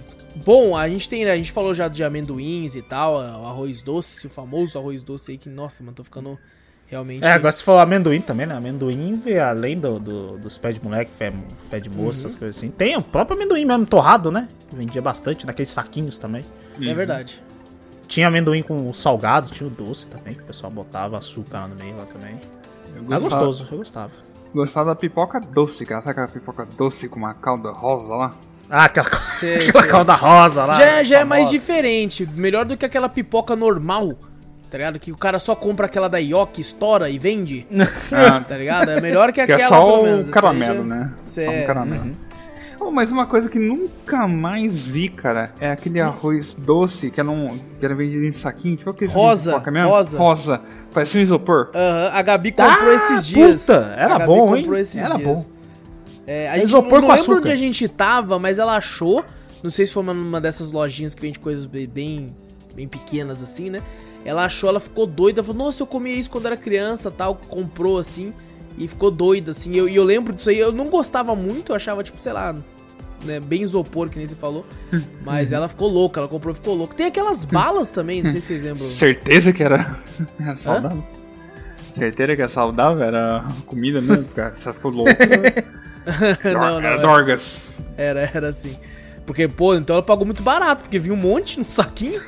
bom, a gente tem, né, a gente falou já de amendoins e tal, o arroz doce, o famoso arroz doce aí que, nossa, mano, tô ficando realmente... É, agora você falou amendoim também, né? Amendoim, vê, além do, do- dos pés de moleque, pé, pé de moça, Uhum. essas coisas assim. Tem o próprio amendoim mesmo, torrado, né? Que vendia bastante, naqueles saquinhos também. É verdade. Tinha amendoim com salgado, tinha o doce também, que o pessoal botava açúcar lá no meio lá também. Eu É gostoso, eu gostava. gostava da pipoca doce, cara. Sabe aquela pipoca doce com uma calda rosa lá? Ah, aquela, Sei, (laughs) aquela sei. calda rosa lá. Já, é- já é mais diferente. Melhor do que aquela pipoca normal. Tá ligado? Que o cara só compra aquela da Yoki, estoura e vende. (laughs) Ah, Tá ligado? É melhor que que é aquela, só pelo o caramelo, né? Cê- Só um caramelo. Oh, mas uma coisa que nunca mais vi, cara, é aquele arroz doce que era, um, que era vendido em saquinho. Tipo aquele Rosa, rosa. Rosa. Parece um isopor. Aham, a Gabi Tá, comprou esses dias. puta, era A Gabi bom, hein? Era dias. bom. É, a gente Isopor não, com não lembro açúcar. onde a gente tava, mas ela achou. Não sei se foi uma- numa dessas lojinhas que vende coisas bem, bem, bem pequenas assim, né? Ela achou, ela ficou doida, falou: Nossa, eu comia isso quando era criança, tal. Comprou assim e ficou doida, assim. E eu, eu lembro disso aí, eu não gostava muito, eu achava, tipo, sei lá, né, bem isopor, que nem você falou. (laughs) Mas ela ficou louca, ela comprou, ficou louca. Tem aquelas balas também, não sei se vocês lembram. Certeza que era, (laughs) era saudável. Certeza que é saudável, era comida mesmo, cara. Você ficou louco. (laughs) não, não, era era, Dorgas. era, era assim. Porque, pô, então ela pagou muito barato, porque vinha um monte no saquinho.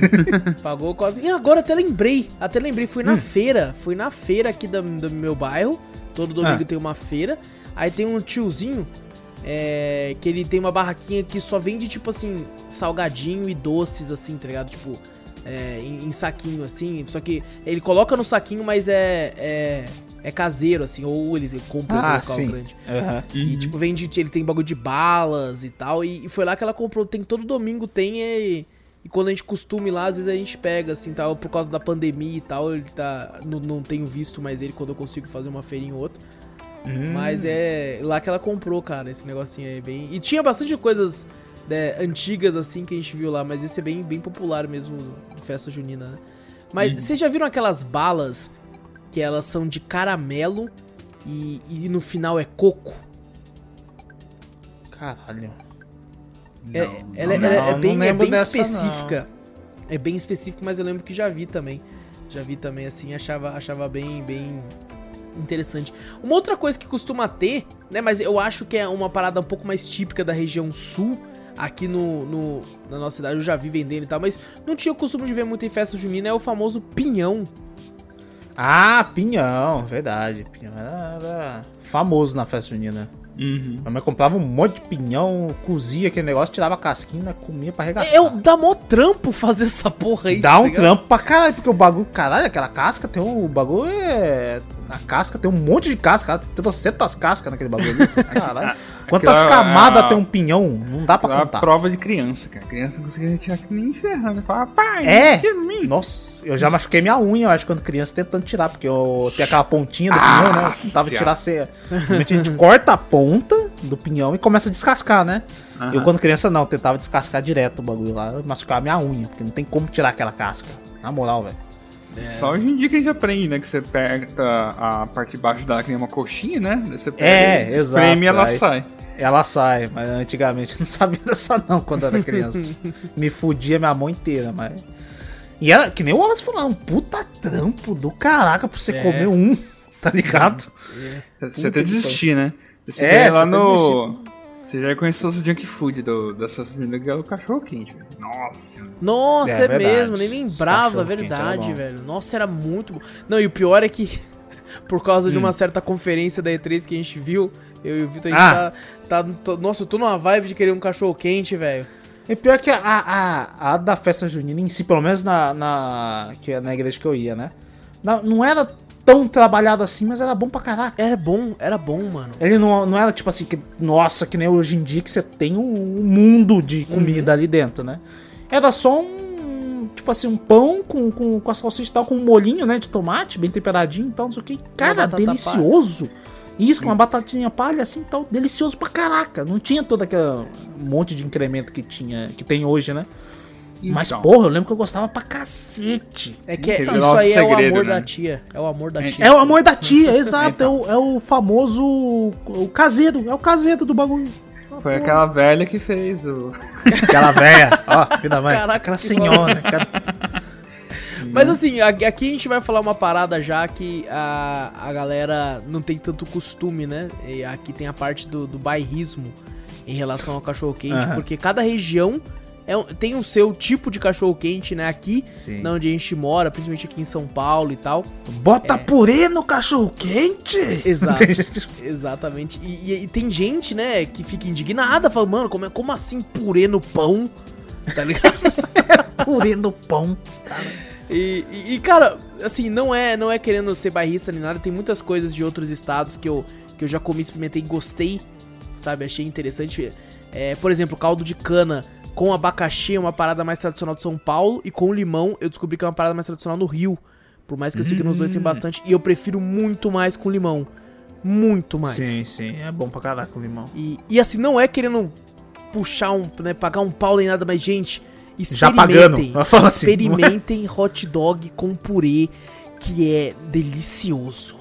(laughs) pagou quase. E agora até lembrei. Até lembrei, fui na feira. Fui na feira aqui da- do, meu bairro. Todo domingo Ah. tem uma feira. Aí tem um tiozinho. é, que ele tem uma barraquinha que só vende, tipo assim, salgadinho e doces, assim, tá ligado? Tipo, é, em, em saquinho, assim. Só que ele coloca no saquinho, mas é. é é caseiro, assim, ou ele compra em Ah, local sim. grande. Uhum. E tipo, vende, ele tem bagulho de balas e tal. E, e foi lá que ela comprou. Tem todo domingo, tem e, e quando a gente costuma ir lá, às vezes a gente pega, assim, tal, por causa da pandemia e tal. Ele tá. Não, não tenho visto mais ele quando eu consigo fazer uma feirinha ou outra. Hum. Mas é lá que ela comprou, cara, esse negocinho aí bem. E tinha bastante coisas né, antigas assim que a gente viu lá, mas esse é bem, bem popular mesmo de festa junina, né? Mas vocês já viram aquelas balas que elas são de caramelo e, e no final é coco? Caralho. É, Não, ela, não, ela é não bem, é bem dessa, específica. É bem específico, mas eu lembro que já vi também. Já vi também, assim, achava, achava bem, bem interessante. Uma outra coisa que costuma ter, né, mas eu acho que é uma parada um pouco mais típica da região sul, aqui no, no- na nossa cidade, eu já vi vendendo e tal, mas não tinha o costume de ver muito em festa junina, é o famoso pinhão. Ah, pinhão, verdade. Pinhão era, famoso na festa junina. Uhum. Minha mãe comprava um monte de pinhão, cozia aquele negócio, tirava a casquinha, comia pra arregaçar. O- dá mó trampo fazer essa porra aí. Dá tá um ligado? trampo pra caralho, porque o bagulho, caralho, aquela casca tem um. O bagulho é. A casca tem um monte de casca, tem 200 cascas naquele bagulho ali. (laughs) Caralho. Quantas Aquilo é- camadas é- tem um pinhão? Não dá pra Aquela contar. prova de criança, cara. Criança não conseguia tirar que nem ferrando. Fala, pai, É. Nossa, eu já machuquei minha unha, eu acho, quando criança, tentando tirar, porque eu tenho aquela pontinha do pinhão, né? Eu fiado. tirar. Normalmente a gente (laughs) corta a ponta do pinhão e começa a descascar, né? Aham. Eu, quando criança, não, tentava descascar direto o bagulho lá, eu machucava minha unha, porque não tem como tirar aquela casca. Na moral, velho. Só hoje em dia que a gente aprende, né? Que você pega a parte de baixo dela que nem uma coxinha, né? Você pega É, e exato, espreme e ela aí- sai. Ela sai, mas antigamente eu não (laughs) sabia dessa não quando eu era criança. (laughs) Me fudia minha mão inteira, mas. E era, que nem o Wallace falou, um puta trampo do caraca pra você É. comer um, (laughs) tá ligado? Você Puta até desistir, né? Você É, é, lá você no. Você já conheceu os junk food do, dessas meninas que é o cachorro quente, velho. Nossa. Nossa, É é, mesmo, nem lembrava, era verdade, velho. Nossa, era muito bom. Não, e o pior é que, (laughs) por causa Hum. de uma certa conferência da E3 que a gente viu, eu e o Vitor, a Ah. gente tá, tá- tô- Nossa, eu tô numa vibe de querer um cachorro quente, velho. E pior que a, a, a da festa junina em si, pelo menos na, na, que é na igreja que eu ia, né? Na- não era tão trabalhado assim, mas era bom pra caraca. Era bom, era bom, mano. Ele não, não era tipo assim, que, nossa, que nem hoje em dia que você tem um, mundo de comida ali dentro, né? Era só um, tipo assim, um pão com, com, com a salsicha e tal, com um molhinho, né, de tomate, bem temperadinho e tal, não sei o que. Cara, delicioso. Isso, com uma batatinha palha assim e tal, delicioso pra caraca. Não tinha todo aquele monte de incremento que tinha, que tem hoje, né? Mas, Então. porra, eu lembro que eu gostava pra cacete. É que é- isso aí é o Segredo, amor né? da tia. É o amor da É- tia. É o amor da tia, (laughs) exato. É, o, é o famoso. O caseiro. É o caseiro do bagulho. Foi aquela velha que fez o. (laughs) Aquela velha, ó, (laughs) filha da mãe. Caraca, aquela que senhora. Aquela... Mas assim, aqui a gente vai falar uma parada já que a, a galera não tem tanto costume, né? E aqui tem a parte do, do bairrismo em relação ao cachorro-quente, Aham. porque cada região é, um- tem o seu tipo de cachorro quente, né? Aqui, Sim. na onde a gente mora, principalmente aqui em São Paulo e tal. Bota purê no cachorro quente? Exato. (laughs) Exatamente. E, e- e tem gente, né, que fica indignada, fala, mano, como, é- como assim purê no pão? Tá ligado? (laughs) purê no pão. E, e- e, cara, assim, não é, não é querendo ser bairrista nem nada, tem muitas coisas de outros estados que eu, que eu já comi, experimentei e gostei, sabe? Achei interessante. É, por exemplo, caldo de cana com abacaxi é uma parada mais tradicional de São Paulo, e com limão eu descobri que é uma parada mais tradicional no Rio. Por mais que eu sei que nos dois tem bastante, e eu prefiro muito mais com limão. Muito mais. Sim, sim. É bom pra caraca o limão. E, e assim, não é querendo puxar um, né, pagar um pau nem nada, mas, gente, Já pagando. experimentem. Eu falo assim, experimentem hot dog com purê, que é delicioso.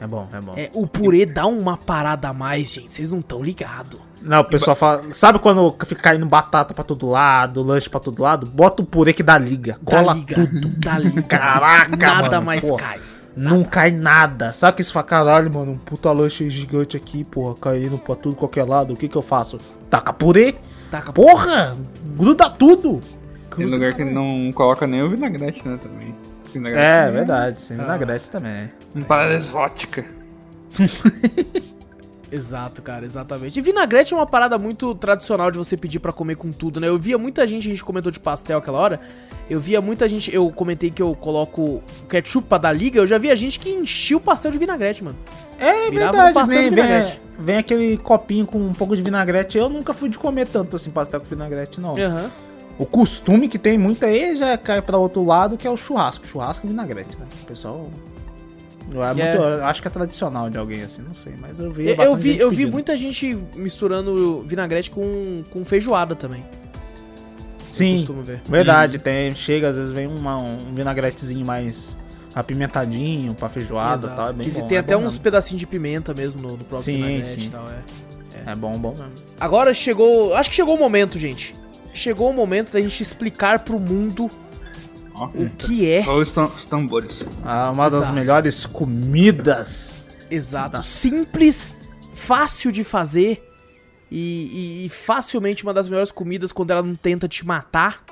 É bom, é bom. É, o purê dá uma parada a mais, gente. Vocês não estão ligados. Não, o pessoal fala. Sabe quando fica caindo batata pra todo lado, lanche pra todo lado? Bota o purê que dá liga. Cola Dá liga. tudo. (laughs) Dá liga. Caraca, Nada mano, mais porra. cai. Não cai nada. Sabe que isso fala, caralho, mano, um puta lanche gigante aqui, porra, caindo pra tudo qualquer lado. O que que eu faço? Taca purê? Taca Porra! Gruda tudo! Tem lugar que não coloca nem o vinagrete, né, também. Vinagrete É, também verdade. Sem vinagrete também. Uma parada exótica. (laughs) Exato, cara, exatamente. E vinagrete é uma parada muito tradicional de você pedir pra comer com tudo, né? Eu via muita gente, a gente comentou de pastel aquela hora. Eu via muita gente, eu comentei que eu coloco ketchup pra dar liga, eu já via gente que enchia o pastel de vinagrete, mano. É Virava um verdade, pastel vem, de vem, vinagrete. vem aquele copinho com um pouco de vinagrete. Eu nunca fui de comer tanto assim pastel com vinagrete, não. Aham. O costume que tem muito aí já cai pra outro lado, que é o churrasco. Churrasco e vinagrete, né? O pessoal. Eu, é muito- É. eu acho que é tradicional de alguém assim, não sei, mas eu vi. Eu, vi, eu vi muita gente misturando vinagrete com, com feijoada também. Sim, costumo ver. verdade. Tem, chega, às vezes vem uma- um vinagretezinho mais apimentadinho pra feijoada e tal. É bem E bom. tem é até bom uns mesmo. pedacinhos de pimenta mesmo no, no próprio Sim, vinagrete sim. e tal, é. É bom, bom mesmo. Agora chegou. Acho que chegou o momento, gente. Chegou o momento da gente explicar pro mundo O que é só os, tam- os tambores. Ah, uma das Exato. melhores comidas. exato. Tá. Simples, fácil de fazer e, e- e facilmente uma das melhores comidas quando ela não tenta te matar.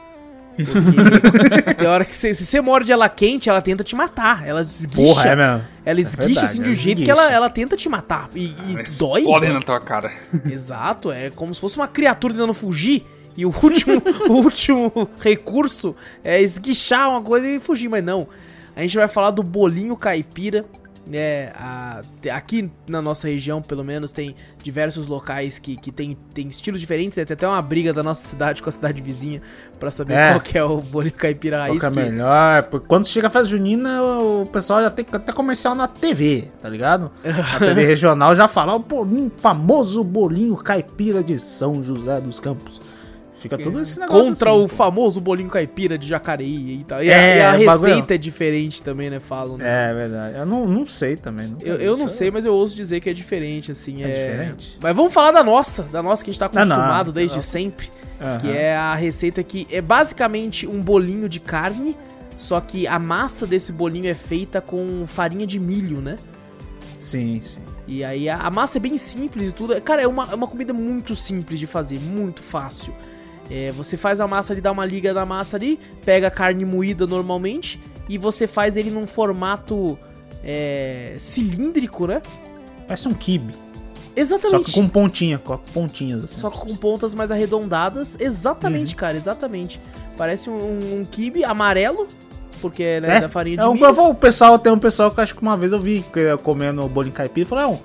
Porque (laughs) tem hora que você, se você morde ela quente, ela tenta te matar. Ela esguicha. Porra, é mesmo. Ela esguicha verdade, assim de um jeito que esguicha. ela, ela tenta te matar. E, e dói. Podem na tua cara. Exato, é como se fosse uma criatura tentando fugir. E o último, (laughs) o último recurso é esguichar uma coisa e fugir, mas não. A gente vai falar do bolinho caipira. É, a- aqui na nossa região, pelo menos, tem diversos locais que, que tem, tem estilos diferentes. né? Tem até uma briga da nossa cidade com a cidade vizinha pra saber É. qual que é o bolinho caipira raiz. Qual que é que- melhor? Porque quando chega a festa junina, o pessoal já tem até comercial na TV, tá ligado? A (laughs) TV regional já fala o bolinho, famoso bolinho caipira de São José dos Campos. Fica tudo esse negócio Contra assim, o pô. famoo bolinho caipira de Jacareí e tal. E, a- É, e a, bagulho- receita é diferente também, né? Falam. Né? É verdade. Eu não, não sei também. Eu, eu não sei, mas eu ouso dizer que é diferente, assim. É É, diferente? Mas vamos falar da nossa, da nossa que a gente tá não, acostumado da desde nossa. sempre. Aham. Que é a receita que é basicamente um bolinho de carne, só que a massa desse bolinho é feita com farinha de milho, né? Sim, sim. E aí a, a massa é bem simples e tudo. Cara, é uma, é uma comida muito simples de fazer, muito fácil. É, você faz a massa ali, dá uma liga na massa ali, pega a carne moída normalmente e você faz ele num formato é, cilíndrico, né? Parece um kibe. Só Exatamente. que com pontinha, com pontinhas assim. Só que com pontas mais arredondadas. Exatamente, cara, exatamente. Parece um, um kibe amarelo, porque é né, É, da farinha de É um, milho. o pessoal tem um pessoal que acho que uma vez eu vi comendo bolinho caipira e falou: é um,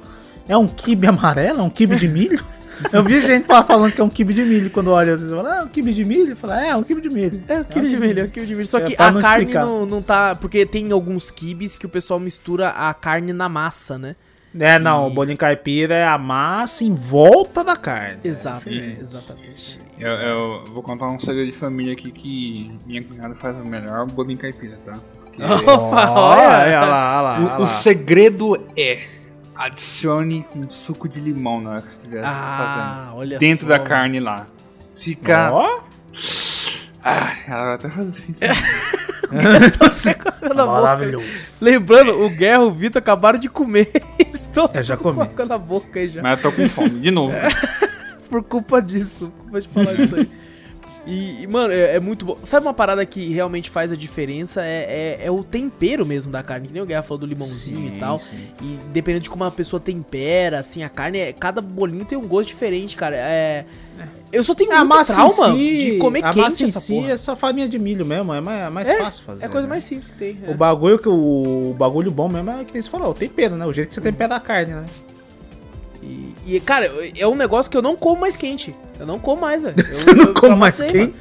é um kibe amarelo? É um kibe de milho? (laughs) eu vi gente fa- falando que é um kibe de milho quando olha assim, fala, ah, é um kibe de milho? Fala, é, é um kibe de milho. É o quibe de milho, é o quibe de milho. Só É, que a não carne explicar. não, não tá. Porque tem alguns quibes que o pessoal mistura a carne na massa, né? É, não, E- o bolinho caipira é a massa em volta da carne. Exato, Sim. exatamente. Eu, eu vou contar um segredo de família aqui que minha cunhada faz o melhor bolinho caipira, tá? (laughs) Porque Opa, olha! olha lá, olha lá, olha o, o lá. segredo é adicione um suco de limão na hora que você estiver Ah, olha fazendo. Dentro só. da carne lá. Fica. Ó, Ah, ela vai até fazer isso. Tô secando a boca. maravilhoso. Lembrando, o Guerra e o Vitor acabaram de comer. (laughs) Eles estão Eu já comi. com a boca aí já. Mas eu tô com fome, de novo. Por culpa disso, por culpa de falar isso aí. E, mano, é, é muito bom. Sabe uma parada que realmente faz a diferença? É, é, é o tempero mesmo da carne. Que nem o Guerra falou do limãozinho Sim, e tal. sim. E dependendo de como a pessoa tempera, assim, a carne, é- cada bolinho tem um gosto diferente, cara. É. Eu só tenho É, a muito trauma si, de comer a quente massa em essa si porra. é só farinha de milho mesmo, é mais, é mais É, fácil fazer. É a coisa né? mais simples que tem. é. O bagulho que o, o bagulho bom mesmo é que nem você falou, o tempero, né? O jeito que você tempera a carne, né? E, e, cara, é um negócio que eu não como mais quente. Eu não como mais, velho. (laughs) Eu- Você não eu come mais quente? mano.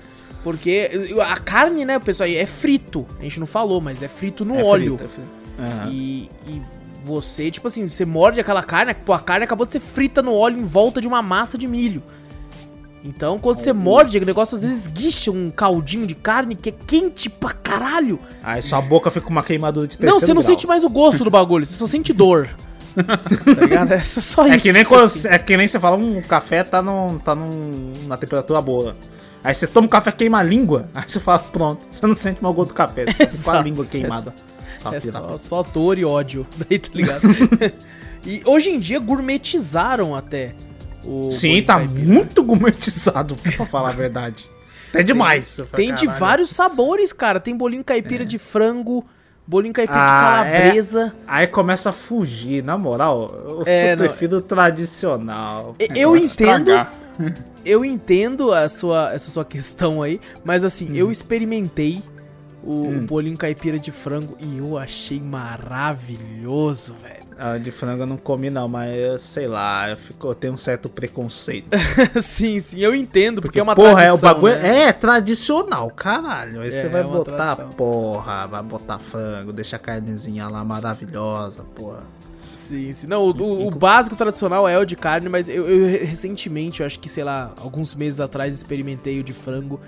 Porque a carne, né, pessoal, é frito. A gente não falou, mas é frito no É óleo. frito, é frito. Aham. E, e você, tipo assim, você morde aquela carne, pô, a carne acabou de ser frita no óleo em volta de uma massa de milho. Então, quando você morde, o negócio às vezes guicha um caldinho de carne que é quente pra caralho. Aí sua boca fica com uma queimadura de terceiro não, você não grau. sente mais o gosto do bagulho, você só sente dor. (laughs) tá ligado? É só isso. É que, nem quando, assim. é que nem você fala, um café tá, num, tá num, na temperatura boa. Aí você toma um café, queima a língua. Aí você fala, pronto, você não sente o gosto do café. (laughs) Você com a língua queimada. É só, só dor e ódio. (laughs) Daí, tá ligado? (laughs) e hoje em dia gourmetizaram até o. Sim, tá caipira. muito gourmetizado, pra falar a verdade. É demais. Falei, Tem de vários sabores, cara. Tem bolinho caipira de frango, bolinho caipira Ah, de calabresa. Aí começa a fugir, na moral. Eu, É, eu não. prefiro o tradicional. E- Eu entendo, (laughs) eu entendo a sua, essa sua questão aí, mas assim, Uhum. eu experimentei o, Hum. o bolinho caipira de frango e eu achei maravilhoso, velho. Ah, de frango eu não comi, não, mas sei lá, eu, fico, eu tenho um certo preconceito. (laughs) sim, sim, eu entendo, porque, é uma porra, tradição, é o bagulho. né? É tradicional, caralho. Aí É, você vai é botar, tradição. porra, vai botar frango, deixa a carnezinha lá maravilhosa, porra. Sim, sim. Não, o, o- o básico tradicional é o de carne, mas eu, eu recentemente, eu acho que, sei lá, alguns meses atrás, experimentei o de frango.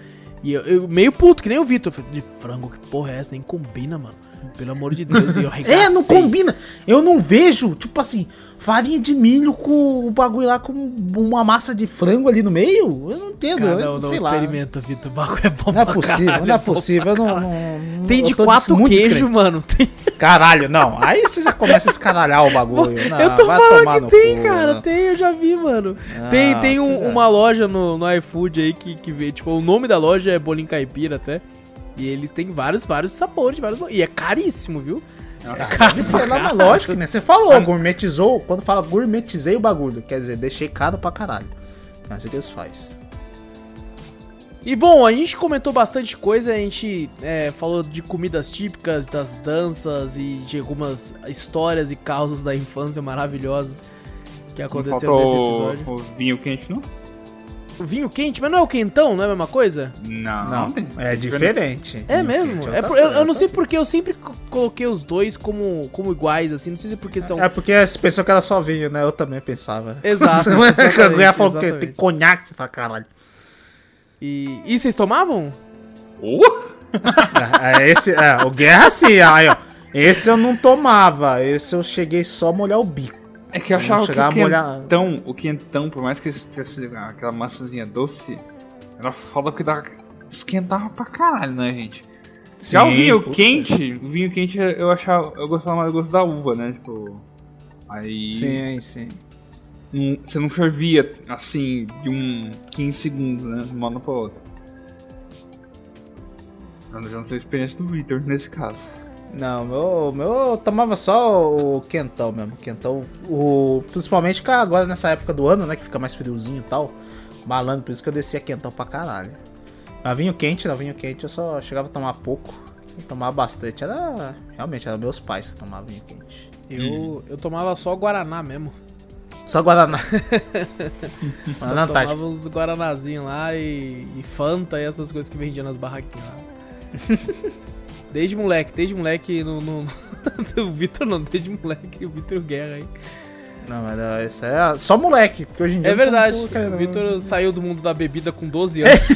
E eu, eu meio puto, que nem o Vitor. De frango, que porra é essa? Nem combina, mano. Pelo amor de Deus. Eu (laughs) É, não arregacei. combina. Eu não vejo, tipo assim, farinha de milho com o bagulho lá com uma massa de frango ali no meio. Eu não entendo, Cara, eu não, não sei lá. experimenta, Vitor. O bagulho é bom Não é possível, caralho, não é possível. não, não- (laughs) Tem de quatro muito queijo, descrente. mano. Tem... Caralho, não. Aí você já começa a escaralhar o (laughs) bagulho. Não, eu tô falando que tem, cu, cara. né? Tem, eu já vi, mano. tem tem um- uma loja no, no iFood aí que, que vê, tipo, o nome da loja é Bolinho Caipira até. E eles têm vários, vários sabores, vários. E é caríssimo, viu? É caro Deve ser lá, mas lógico, né? Você falou, gourmetizou. Quando fala gourmetizei o bagulho, quer dizer, deixei caro pra caralho. É assim que eles fazem. E bom, a gente comentou bastante coisa, a gente é, falou de comidas típicas, das danças e de algumas histórias e causas da infância maravilhosas que aconteceram nesse episódio. o, o vinho quente, não? O vinho quente, mas não é o quentão, não é a mesma coisa? Não, Não, é diferente. É mesmo? Outra É por- eu, eu não sei porque eu sempre co- coloquei os dois como, como iguais, assim, não sei se é porque são. É porque você pensou que era só vinho, né? Eu também pensava. Exato, (laughs) a mulher falou que tem conhaque, você fala, caralho. E, e vocês tomavam? É, (laughs) é, esse, é, o Guerra sim, aí, ó. Esse eu não tomava, esse eu cheguei só a molhar o bico. É que eu achava que o a molhar- quentão, o quentão, por mais que tivesse aquela massazinha doce, era foda porque dava, esquentava pra caralho, né, gente? Já o vinho puta. quente, o vinho quente eu achava, eu gostava mais do gosto da uva, né, tipo... Aí Sim, sim. você não fervia assim de um 15 segundos, né, de uma hora pra outra. Eu já não sei a experiência do Victor nesse caso. Não, meu, meu eu tomava só o quentão mesmo. Quentão, o, principalmente agora nessa época do ano, né? Que fica mais friozinho e tal. Malandro, por isso que eu descia quentão pra caralho. Na vinho quente, na vinho quente eu só chegava a tomar pouco. E tomava bastante. Era. Realmente, eram meus pais que tomavam vinho quente. Eu, eu tomava só Guaraná mesmo. Só Guaraná. (laughs) Só Guaraná Antártica. tomava uns Guaranazinhos lá e, e Fanta e essas coisas que vendiam nas barraquinhas lá. (laughs) Desde moleque, desde moleque no. no... o (laughs) Vitor não, desde moleque, o Vitor Guerra aí. Não, mas é, isso é só moleque, porque hoje em dia. É não verdade, o Vitor saiu do mundo da bebida com 12 anos.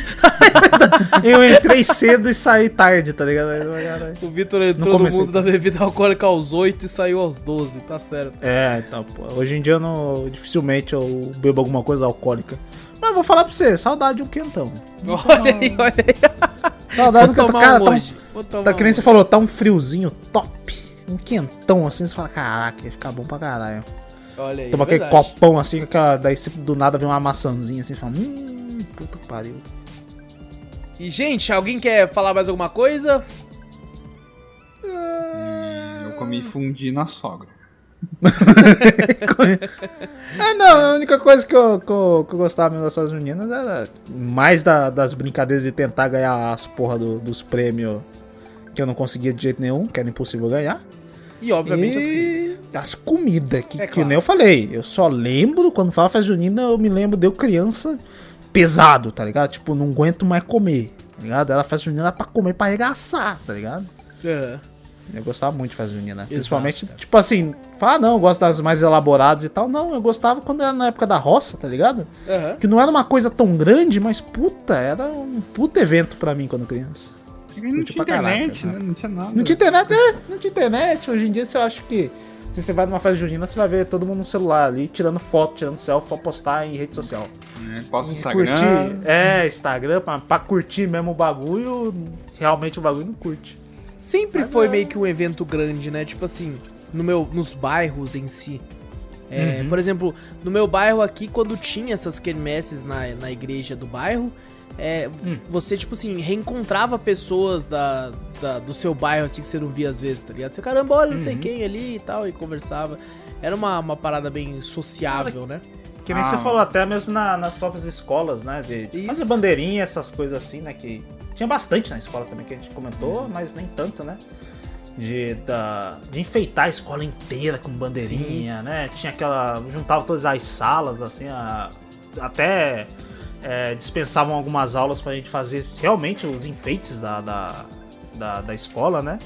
(laughs) Eu entrei cedo e saí tarde, tá ligado? O Vitor entrou no mundo da bebida alcoólica aos 8 e saiu aos 12, tá certo. É, então, pô, hoje em dia eu não, dificilmente eu bebo alguma coisa alcoólica. Mas eu vou falar pra você, saudade de um quentão. Olha aí, olha aí. Saudade de um quentão. Cara, um tá, um- hoje. Tá que nem você falou, tá um friozinho top. Um quentão assim, você fala, caraca, ia ficar bom pra caralho. Olha aí, Toma é aquele verdade. copão assim, aquela- daí você, do nada vem uma maçãzinha assim, você fala, hum, puta que pariu. E, gente, alguém quer falar mais alguma coisa? Hum, eu comi fundi na sogra. (laughs) é, não, a única coisa que eu, que eu, que eu gostava mesmo dessas meninas era mais da, das brincadeiras de tentar ganhar as porra do, dos prêmios que eu não conseguia de jeito nenhum, que era impossível ganhar. E, obviamente, E as comidas. As comidas, que, É que claro. nem eu falei. Eu só lembro, quando fala festa junina, eu me lembro de eu criança pesado, tá ligado? Tipo, não aguento mais comer, tá ligado? Era festa junina era pra comer, pra arregaçar, tá ligado? Aham. Eu gostava muito de festa junina. Exato, Principalmente, tipo assim, ah, não, eu gosto das mais elaboradas e tal. Não, eu gostava quando era na época da roça, tá ligado? Aham. Que não era uma coisa tão grande, mas puta, era um puta evento pra mim quando criança. Não tinha pra caraca, internet, né? né? Não tinha nada. Não tinha internet, é, não tinha internet. Hoje em dia você acha que se você vai numa festa junina, você vai ver todo mundo no celular ali, tirando foto, tirando selfie pra postar em rede social. Né? Posta Instagram. Curtir, é, Instagram, pra, pra curtir mesmo o bagulho, realmente o bagulho não curte. Sempre Mas foi é. meio que um evento grande, né? Tipo assim, no meu, nos bairros em si. É, Por exemplo, no meu bairro aqui, quando tinha essas quermesses na, na igreja do bairro, é, você, tipo assim, reencontrava pessoas da, da- do seu bairro, assim, que você não via às vezes, tá ligado? Você, caramba, olha não sei quem ali e tal, e conversava. Era uma, uma parada bem sociável, né? Que nem Ah. você falou até mesmo na- nas próprias escolas, né? De, de fazer bandeirinha, essas coisas assim, né? Que tinha bastante na escola também, que a gente comentou, Uhum. mas nem tanto, né? De, da, de enfeitar a escola inteira com bandeirinha, né? Tinha aquela. juntava todas as salas, assim, a- até é, dispensavam algumas aulas pra gente fazer realmente os enfeites da, da, da, da escola, né?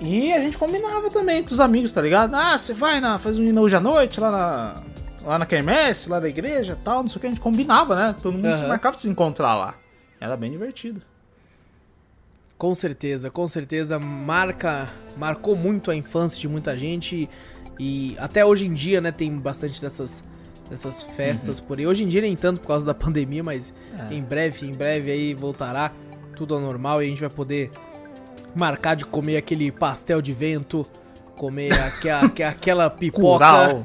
E a gente combinava também entre os amigos, tá ligado? Ah, você vai na faz um hoje à noite lá na lá na quermesse, lá da igreja, tal, não sei o que a gente combinava, né? Todo mundo se Aham. marcava se encontrar lá. Era bem divertido. Com certeza, com certeza marca, marcou muito a infância de muita gente e até hoje em dia, né, tem bastante dessas dessas festas por aí. Hoje em dia nem tanto por causa da (laughs) pandemia, mas É. em breve, em breve aí voltará tudo ao normal e a gente vai poder marcar de comer aquele pastel de vento, comer aque- (laughs) aquela pipoca.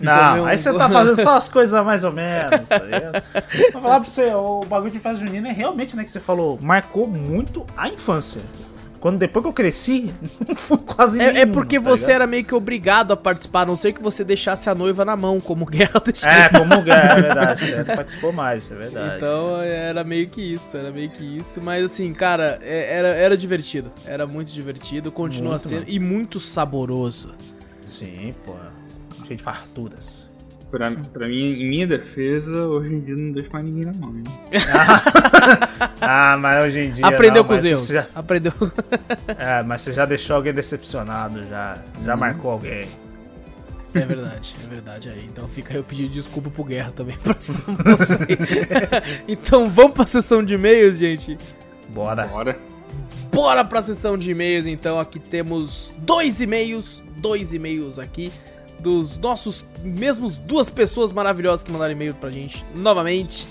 Não, um- aí você tá fazendo só as (laughs) coisas mais ou menos, tá ligado? Vou falar pra você, o bagulho de festa junina é realmente, né, que você falou, marcou muito a infância. Quando depois que eu cresci, (laughs) não fui quase É, é nenhuma, porque tá você ligado? era meio que obrigado a participar, a não ser que você deixasse a noiva na mão, como Guerra deixou. É, como é, é (laughs) verdade. Ele participou mais, é verdade. Então era meio que isso, era meio que isso. Mas assim, cara, é- era, era divertido. Era muito divertido, continua Muito, sendo. mano. E muito saboroso. Sim, pô. Cheio de farturas. Pra, pra mim, em minha defesa, hoje em dia não deixo mais ninguém na mão. hein? (laughs) Ah, mas hoje em dia. Aprendeu não, com os erros. já- Aprendeu. (laughs) é, mas você já deixou alguém decepcionado, já, já marcou alguém. É verdade, é verdade aí. Então fica aí o pedido de desculpa pro Guerra também (laughs) pra essa moça aí. Então vamos pra sessão de e-mails, gente. Bora. Bora. Bora pra sessão de e-mails, então. Aqui temos dois e-mails, dois e-mails aqui dos nossos mesmos duas pessoas maravilhosas que mandaram e-mail pra gente novamente.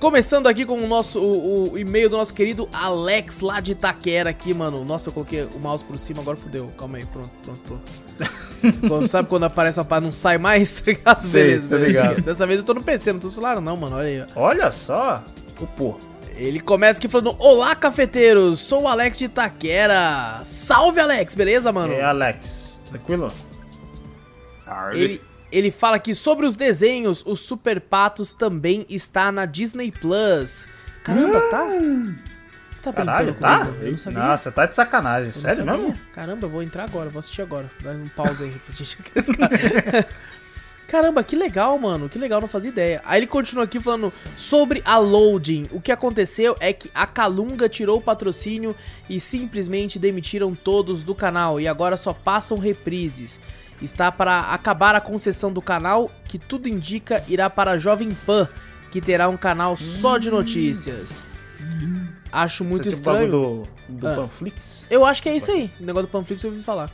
Começando aqui com o nosso o, o e-mail do nosso querido Alex lá de Itaquera aqui, mano. Nossa, eu coloquei o mouse por cima, agora fudeu. Calma aí, pronto, pronto, pronto. (laughs) Quando- sabe quando aparece a pá não sai mais? (laughs) Tá ligado? Sei, beleza, ligado. Dessa vez eu tô no PC, não tô no celular não, mano. Olha aí, ó. Olha só. O pô. Ele começa aqui falando: Olá, cafeteiros, sou o Alex de Itaquera. Salve, Alex, beleza, mano? E aí, Alex? Tranquilo? Ele, ele fala aqui sobre os desenhos: os Super Patos também está na Disney Plus. Caramba, tá? Você tá brincando Caralho, tá? comigo? Eu não sabia. Nossa, você tá de sacanagem. Eu Sério mesmo? Caramba, eu vou entrar agora, vou assistir agora. Dá um pause aí pra gente. (laughs) Caramba, que legal, mano. Que legal, não fazia ideia. Aí ele continua aqui falando sobre a loading. O que aconteceu é que a Calunga tirou o patrocínio e simplesmente demitiram todos do canal e agora só passam reprises. Está para acabar a concessão do canal, que tudo indica irá para a Jovem Pan, que terá um canal só de notícias. Acho muito Você o estranho. do, do Ah. Panflix? Eu acho que é isso aí. O negócio do Panflix eu ouvi falar.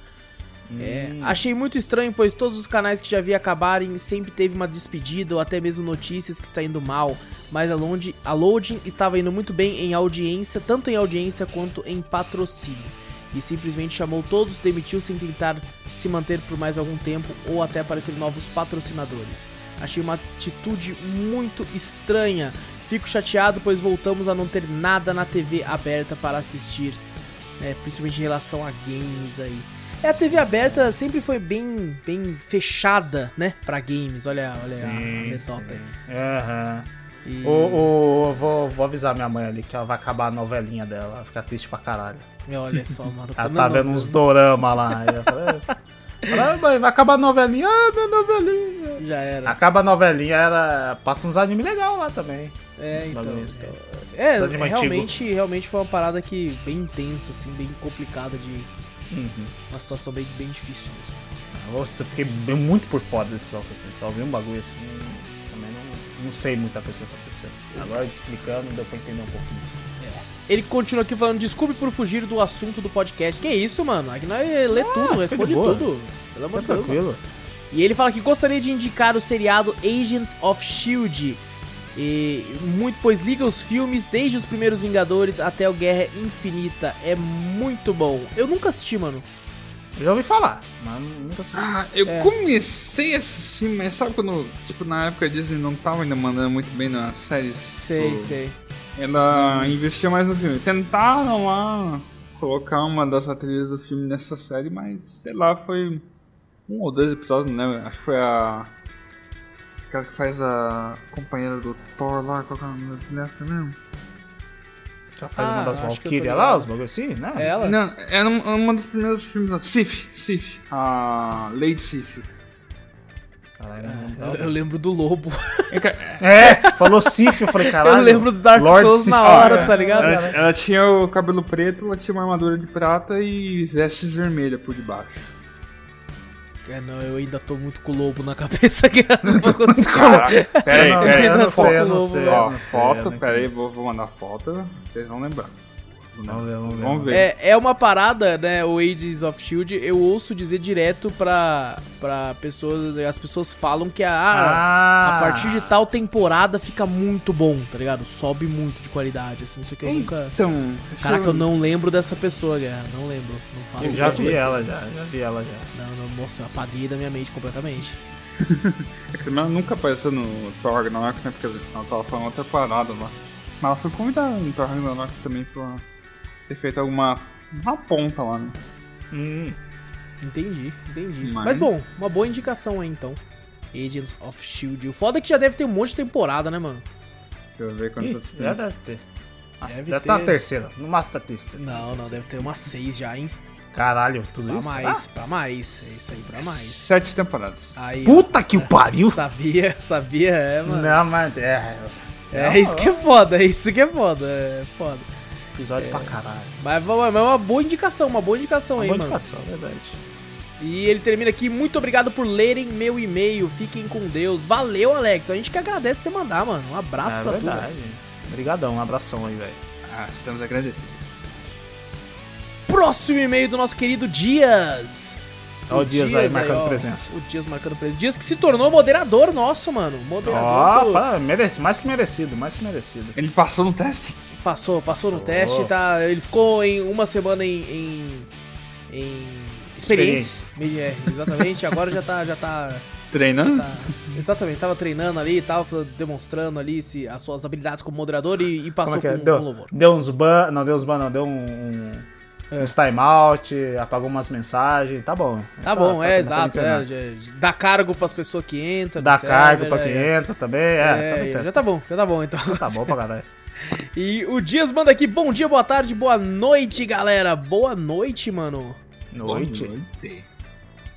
É, Hum. achei muito estranho, pois todos os canais que já vi acabarem sempre teve uma despedida ou até mesmo notícias que está indo mal. Mas a, Load, a Loading estava indo muito bem em audiência, tanto em audiência quanto em patrocínio. E simplesmente chamou todos, demitiu sem tentar se manter por mais algum tempo ou até aparecer novos patrocinadores. Achei uma atitude muito estranha. Fico chateado, pois voltamos a não ter nada na TV aberta para assistir, né? Principalmente em relação a games aí. É, a TV aberta sempre foi bem, bem fechada, né? Pra games. Olha, olha a Metop aí. Aham. E- O, o- vou, vou avisar minha mãe ali que ela vai acabar a novelinha dela. Ela fica triste pra caralho. Olha só, mano. Ela Não, tá não, vendo uns dorama lá. Eu falei, "Ah, mãe, vai acabar a novelinha. Ah, minha novelinha. Já era. Acaba a novelinha, ela passa uns animes legais lá também. É, então. bagulho, então. É, Os anime realmente, realmente foi uma parada que bem intensa, assim, bem complicada de. Uhum. Uma situação bem, bem difícil mesmo. Nossa, eu fiquei bem- muito por fora desse troço, assim. Só vi um bagulho assim. Também não, não sei muita coisa que aconteceu. Agora explicando, deu pra entender um pouquinho. Ele continua aqui falando, desculpe por fugir do assunto do podcast. Que isso, mano? Aqui nós lê tudo, fica de responde tudo. Pelo amor de Deus. tranquilo. E ele fala que gostaria de indicar o seriado Agents of Shield. E muito, pois liga os filmes desde os primeiros Vingadores até o Guerra Infinita. É muito bom. Eu nunca assisti, mano. Eu já ouvi falar, mas nunca assisti. Ah, eu É. comecei a assistir, mas sabe quando, tipo, na época a Disney não tava ainda mandando muito bem nas séries? Sei, sei. Ela investia mais no filme. Tentaram lá colocar uma das atrizes do filme nessa série, mas sei lá, foi um ou dois episódios, não lembro. Acho que foi a. Aquela que faz a companheira do Thor lá, qual que é o nome dessa mesmo? Já faz Ah, uma das Valkyria lá, os bagulho assim, né? É ela? Não, era um- uma dos primeiros filmes da Sif, Sif, a Lady Sif. Caralho, não lembro. Eu, eu lembro do Lobo. É (laughs) É, falou Sif, eu falei, caralho. eu lembro do Dark Lord Souls na Sif. hora, Ah, tá ligado? Ela, ela tinha o cabelo preto, ela tinha uma armadura de prata e vestes vermelhas por debaixo. É, não, eu ainda tô muito com o Lobo na cabeça, que (laughs) eu não consigo. Caraca, peraí, peraí. eu não foto, sei, eu não Ó, foto, peraí, vou, vou mandar foto, vocês vão lembrar. Vamos ver, vamos ver. Vamos ver. É, é uma parada, né, o Agents of S.H.I.E.L.D., eu ouço dizer direto pra, pra pessoas, as pessoas falam que a, Ah, a partir de tal temporada fica muito bom, tá ligado? Sobe muito de qualidade, assim, só que eu nunca... Então, Caraca, eu não lembro dessa pessoa, Guerra, não lembro, não faço Eu já vi ela, já, já vi ela já. Não, não, nossa, apaguei da minha mente completamente. (laughs) É que ela nunca apareceu no Thor Ragnarok, né? Porque ela tava falando outra parada lá. Mas ela foi convidada no Thor Ragnarok também pra ter feito alguma uma ponta lá, né? Hum, Entendi, entendi. Mas, Mas- bom, uma boa indicação aí, então. Agents of S.H.I.E.L.D. O foda é que já deve ter um monte de temporada, né, mano? Deixa eu ver quantas já tem. deve ter. Nossa, Deve deve ter uma ter. terceira. No máximo tá terceira. Não, não, deve ter umas seis já, hein? Caralho, tudo Pra isso? mais, pra mais. É isso aí, pra mais. Sete temporadas. Aí, Ah, ó, puta que o pariu! (laughs) sabia, sabia, é, mano. Não, mas é. É isso que é foda, é isso que é foda, é foda. Episódio pra caralho. Mas, mas é uma boa indicação, uma boa indicação Uma aí, boa mano. indicação, é verdade. E ele termina aqui, muito obrigado por lerem meu e-mail, fiquem com Deus. Valeu, Alex, a gente que agradece você mandar, mano. Um abraço é pra tu. verdade. Obrigadão, um abração aí, velho. Ah, estamos agradecidos. Próximo e-mail do nosso querido Dias. Olha o Dias aí marcando ó, presença. O Dias marcando presença. Dias que se tornou moderador nosso, mano. Moderador. Ó, do- pá, merece, mais que merecido, mais que merecido. Ele passou no teste? Passou, passou, no Passou. teste, tá? Ele ficou em uma semana em. em, em experiência. É, exatamente. Agora já tá. Já tá, Treinando? tá- Exatamente, tava treinando ali e tal, demonstrando ali se, as suas habilidades como moderador e, e passou Como é que é? com, Deu, com louvor. deu uns ban, não deu uns ban, não, deu um. Uns timeout, apagou umas mensagens, tá bom. Tá bom, é, tá exato. É, já- dá cargo pras pessoas que entram. Dá do cargo server, pra é, quem é. entra também, é, É, tá, bem, já tá bom, já tá bom então. tá bom pra caralho. (laughs) E o Dias manda aqui, bom dia, boa tarde, boa noite, galera. Boa noite, mano. Noite. noite.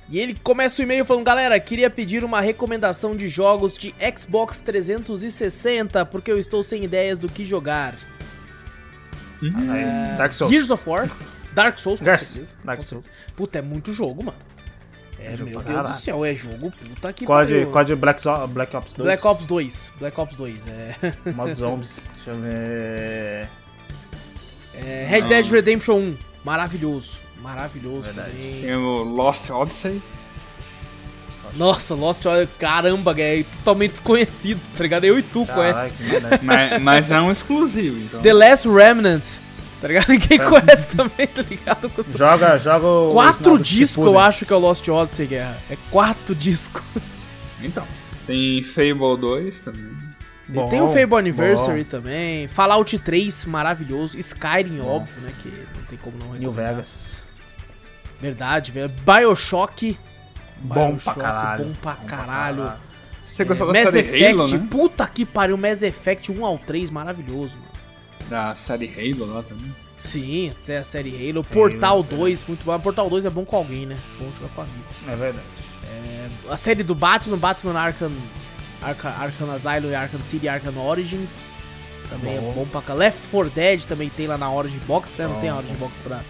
E ele começa o e-mail falando, galera, queria pedir uma recomendação de jogos de Xbox 360, porque eu estou sem ideias do que jogar. Aí, Dark Souls. Gears of War, (laughs) Dark Souls, com Dark- certeza. Dark com Souls. certeza. Puta, é muito jogo, mano. É, jogo meu Deus do caralho. céu, é jogo, puta que Code, pariu. code Black, Black Ops 2. Black Ops 2, Black Ops 2, é... (laughs) Modo Zombies. Deixa eu ver. é Red Dead Redemption 1, maravilhoso, maravilhoso Verdade. também. Tem o Lost Odyssey. Nossa, Lost, olha, caramba, é totalmente desconhecido, tá ligado? Eu e tu conhece. Que merda. (laughs) mas, mas é um exclusivo, então. The Last Remnant, tá ligado? (laughs) Quem conhece também, tá ligado? Joga, joga o. Quatro discos eu acho que é o Lost Odyssey, Guerra. É quatro discos. Então. Tem Fable 2 também. Bom, tem o Fable Anniversary bom. também. Fallout 3, maravilhoso. Skyrim, óbvio, né? Que não tem como não New recomendar. Vegas. Verdade, velho. Bioshock. Bom Bioshock, pra caralho. Bom pra caralho. Você gostou É, da Mass série Effect, Halo, né? puta que pariu. Mass Effect 1 ao 3, maravilhoso, mano. Da série Halo lá também. Sim, é a série Halo. Portal 2, muito bom. Portal 2 é bom com alguém, né? Bom jogar com amigo. É verdade. A série do Batman, Batman Arkham, Arkham, Arkham Asylum e Arkham City Arkham Origins. Também Bom. é bom pra cá. Left 4 Dead também tem lá na Origin Box, né? Não Bom. tem a Origin Box pra,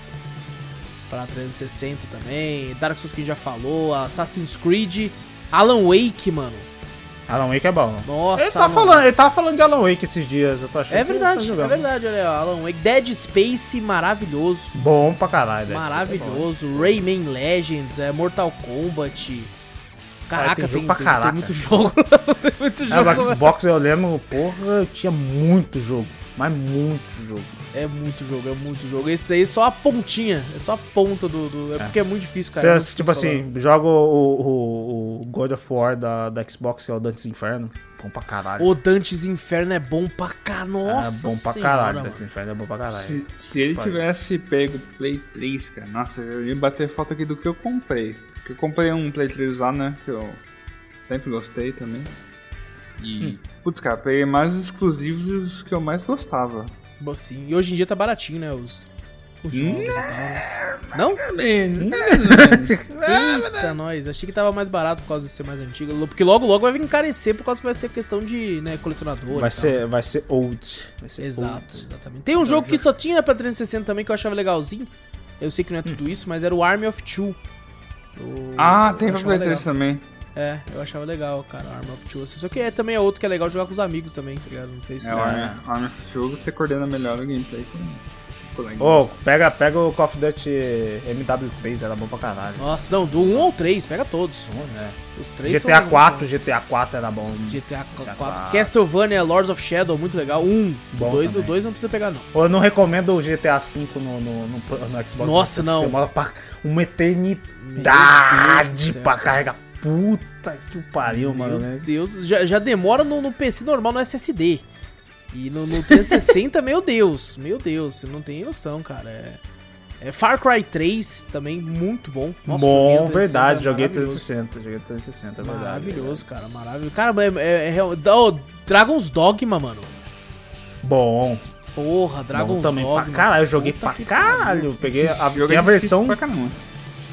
pra 360 também. Dark Souls que a gente já falou. Assassin's Creed. Alan Wake, mano. Alan Wake é bom. Nossa, Ele, tá Alan falando, ele tava falando de Alan Wake esses dias, eu tô achando É ele verdade, tá é verdade, olha Alan Wake. Dead Space, maravilhoso. Bom pra caralho. Dead é. Maravilhoso. Rayman Legends, é, Mortal Kombat. Caraca, tem jogo tem, pra tem- caraca. tem muito jogo. (laughs) tem muito É, jogo. o Xbox eu lembro, porra, tinha muito jogo. Mas muito jogo. É muito jogo, é muito jogo. Esse aí é só a pontinha, é só a ponta do. do- é, porque é muito difícil, cara. é muito Você, tipo difícil assim, joga o, o, o God of War da, da Xbox, que é o Dantes Inferno. Bom pra caralho. O Dantes Inferno é bom pra cá, nossa é bom pra senhora, caralho. mano. Dantes Inferno é bom pra caralho. Se, se ele Pode. tivesse pego o Play 3, cara, nossa, eu ia bater foto aqui do que eu comprei. Porque eu comprei um Play 3 usado, né? Que eu sempre gostei também. E, Hum. Putz, cara, peguei mais os exclusivos e os que eu mais gostava. Bom, Sim, e hoje em dia tá baratinho, né? Os, os jogos e tal. né? Não? (laughs) Eita, nós. Achei que tava mais barato por causa de ser mais antigo. Porque logo, logo vai vir encarecer por causa que vai ser questão de né, colecionador. e Vai tal. ser, vai ser old. Vai ser Exato, old. exatamente. Tem um jogo que só tinha pra 360 também que eu achava legalzinho. Eu sei que não é tudo isso, mas era o Army of Two. Eu- Ah, eu tem pra Play legal. 3 também. É, eu achava legal, cara, Army of Two. assim. Só que é, também é outro que é legal jogar com os amigos também, tá ligado? Não sei se. É, Army Army of Jogo você coordena melhor o gameplay com o colega. Ô, pega, pega o Call of Duty MW3, era bom pra caralho. Nossa, não, do 1 ao 3, pega todos. É. Os três GTA muito 4, bons. GTA 4 era bom. GTA 4. 4. Castlevania Lords of Shadow, muito legal. Um. Bom o 2 o também. dois não precisa pegar, não. Eu não recomendo o GTA V no, no, no, no Xbox. Nossa, não. Demora pra uma eternidade pra carregar. Puta que o pariu, mano. Meu né? Deus, já, já demora no, no PC normal, no SSD. E no, no 360, meu Deus, meu Deus, você não tem noção, cara. É, é Far Cry 3 também, muito bom. Nossa, bom, 360, verdade. Joguei maravilhoso. 360. Joguei 360, é verdade. Maravilhoso, cara, maravilhoso. Cara, é, é, é real- oh, Dragon's Dogma, mano. Bom. Porra, Dragon's bom também Dogma. pra caralho. Eu joguei Puta pra caralho. Peguei a, é a versão. Pra caramba.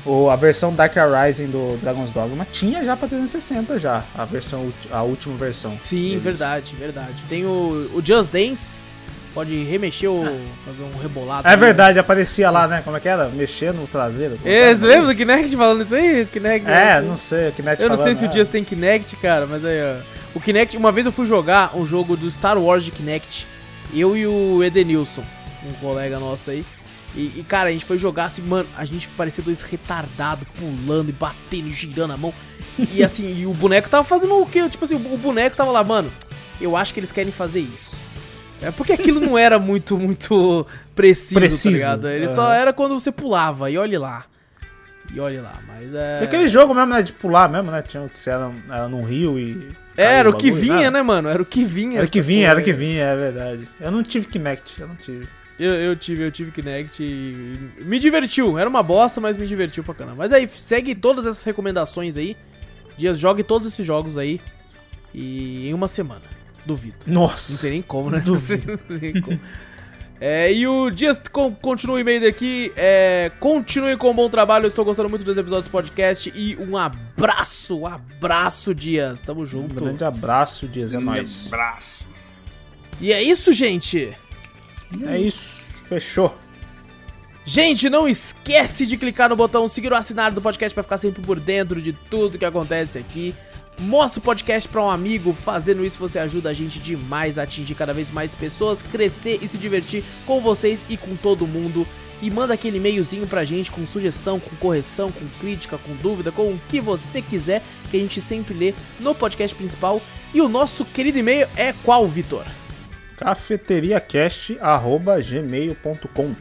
O, a versão Dark Rising do Dragon's Dogma tinha já pra 360 já. A versão, a última versão. Sim, deles. verdade, verdade. Tem o, o Just Dance, pode remexer ou fazer um rebolado. É né? verdade, aparecia lá, né? Como é que era? Mexer no traseiro. É, você lembra do Kinect falando isso aí? Kinect, É, né? não sei, o Kinect Eu não sei se o né? Dias tem Kinect, cara, mas aí, ó. O Kinect, uma vez eu fui jogar um jogo do Star Wars de Kinect. Eu e o Edenilson, um colega nosso aí. E, e, cara, a gente foi jogar assim, mano, a gente parecia dois retardados, pulando e batendo e girando a mão. E assim, e o boneco tava fazendo o quê? Tipo assim, o boneco tava lá, mano, eu acho que eles querem fazer isso. É porque aquilo não era muito, muito preciso, Preciso, tá ligado? Ele só aham. era quando você pulava, e olhe lá. E olhe lá, mas é. Tinha aquele jogo mesmo, né? De pular mesmo, né? Tinha que você era, era num rio e. Era caiu o que bagulho, vinha, né, mano? Era o que vinha. Era o que vinha, era o que vinha, é verdade. Eu não tive Kinect, eu não tive. Eu, eu tive, eu tive Kinect e me divertiu. Era uma bosta, mas me divertiu pra caramba. Mas aí, segue todas essas recomendações aí. Dias, jogue todos esses jogos aí. E em uma semana. Duvido. Nossa. Não tem nem como, né? Duvido. (laughs) Não tem nem como. É, e o Dias con- continua o e-mail aqui. É, continue com um bom trabalho. Eu estou gostando muito dos episódios do podcast. E um abraço, um abraço, Dias. Tamo Um junto. grande abraço, Dias, é nóis. Abraço. E é isso, gente. É isso, fechou. Gente, não esquece de clicar no botão seguir o assinar do podcast pra ficar sempre por dentro de tudo que acontece aqui. Mostra o podcast pra um amigo, fazendo isso você ajuda a gente demais a atingir cada vez mais pessoas, crescer e se divertir com vocês e com todo mundo. E manda aquele e-mailzinho pra gente com sugestão, com correção, com crítica, com dúvida, com o que você quiser, que a gente sempre lê no podcast principal. E o nosso querido e-mail é qual, Vitor? cafeteriacast.gmail.com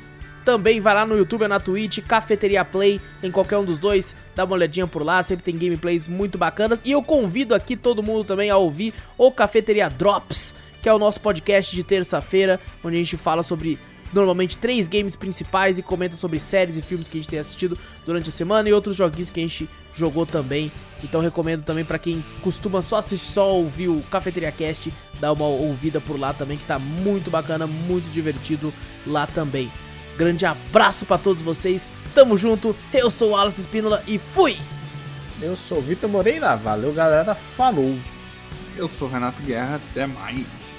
Também vai lá no YouTube ou na Twitch, Cafeteria Play, em qualquer um dos dois, dá uma olhadinha por lá, sempre tem gameplays muito bacanas. E eu convido aqui todo mundo também a ouvir o Cafeteria Drops, que é o nosso podcast de terça-feira, onde a gente fala sobre normalmente três games principais e comenta sobre séries e filmes que a gente tem assistido durante a semana e outros joguinhos que a gente jogou também. Então recomendo também para quem costuma só assistir, só ouvir o Cafeteria Cast, dar uma ouvida por lá também que tá muito bacana, muito divertido lá também. Grande abraço para todos vocês. Tamo junto. Eu sou o Alice Espínola e fui. Eu sou o Vitor Moreira. Valeu, galera. Falou. Eu sou o Renato Guerra. Até mais.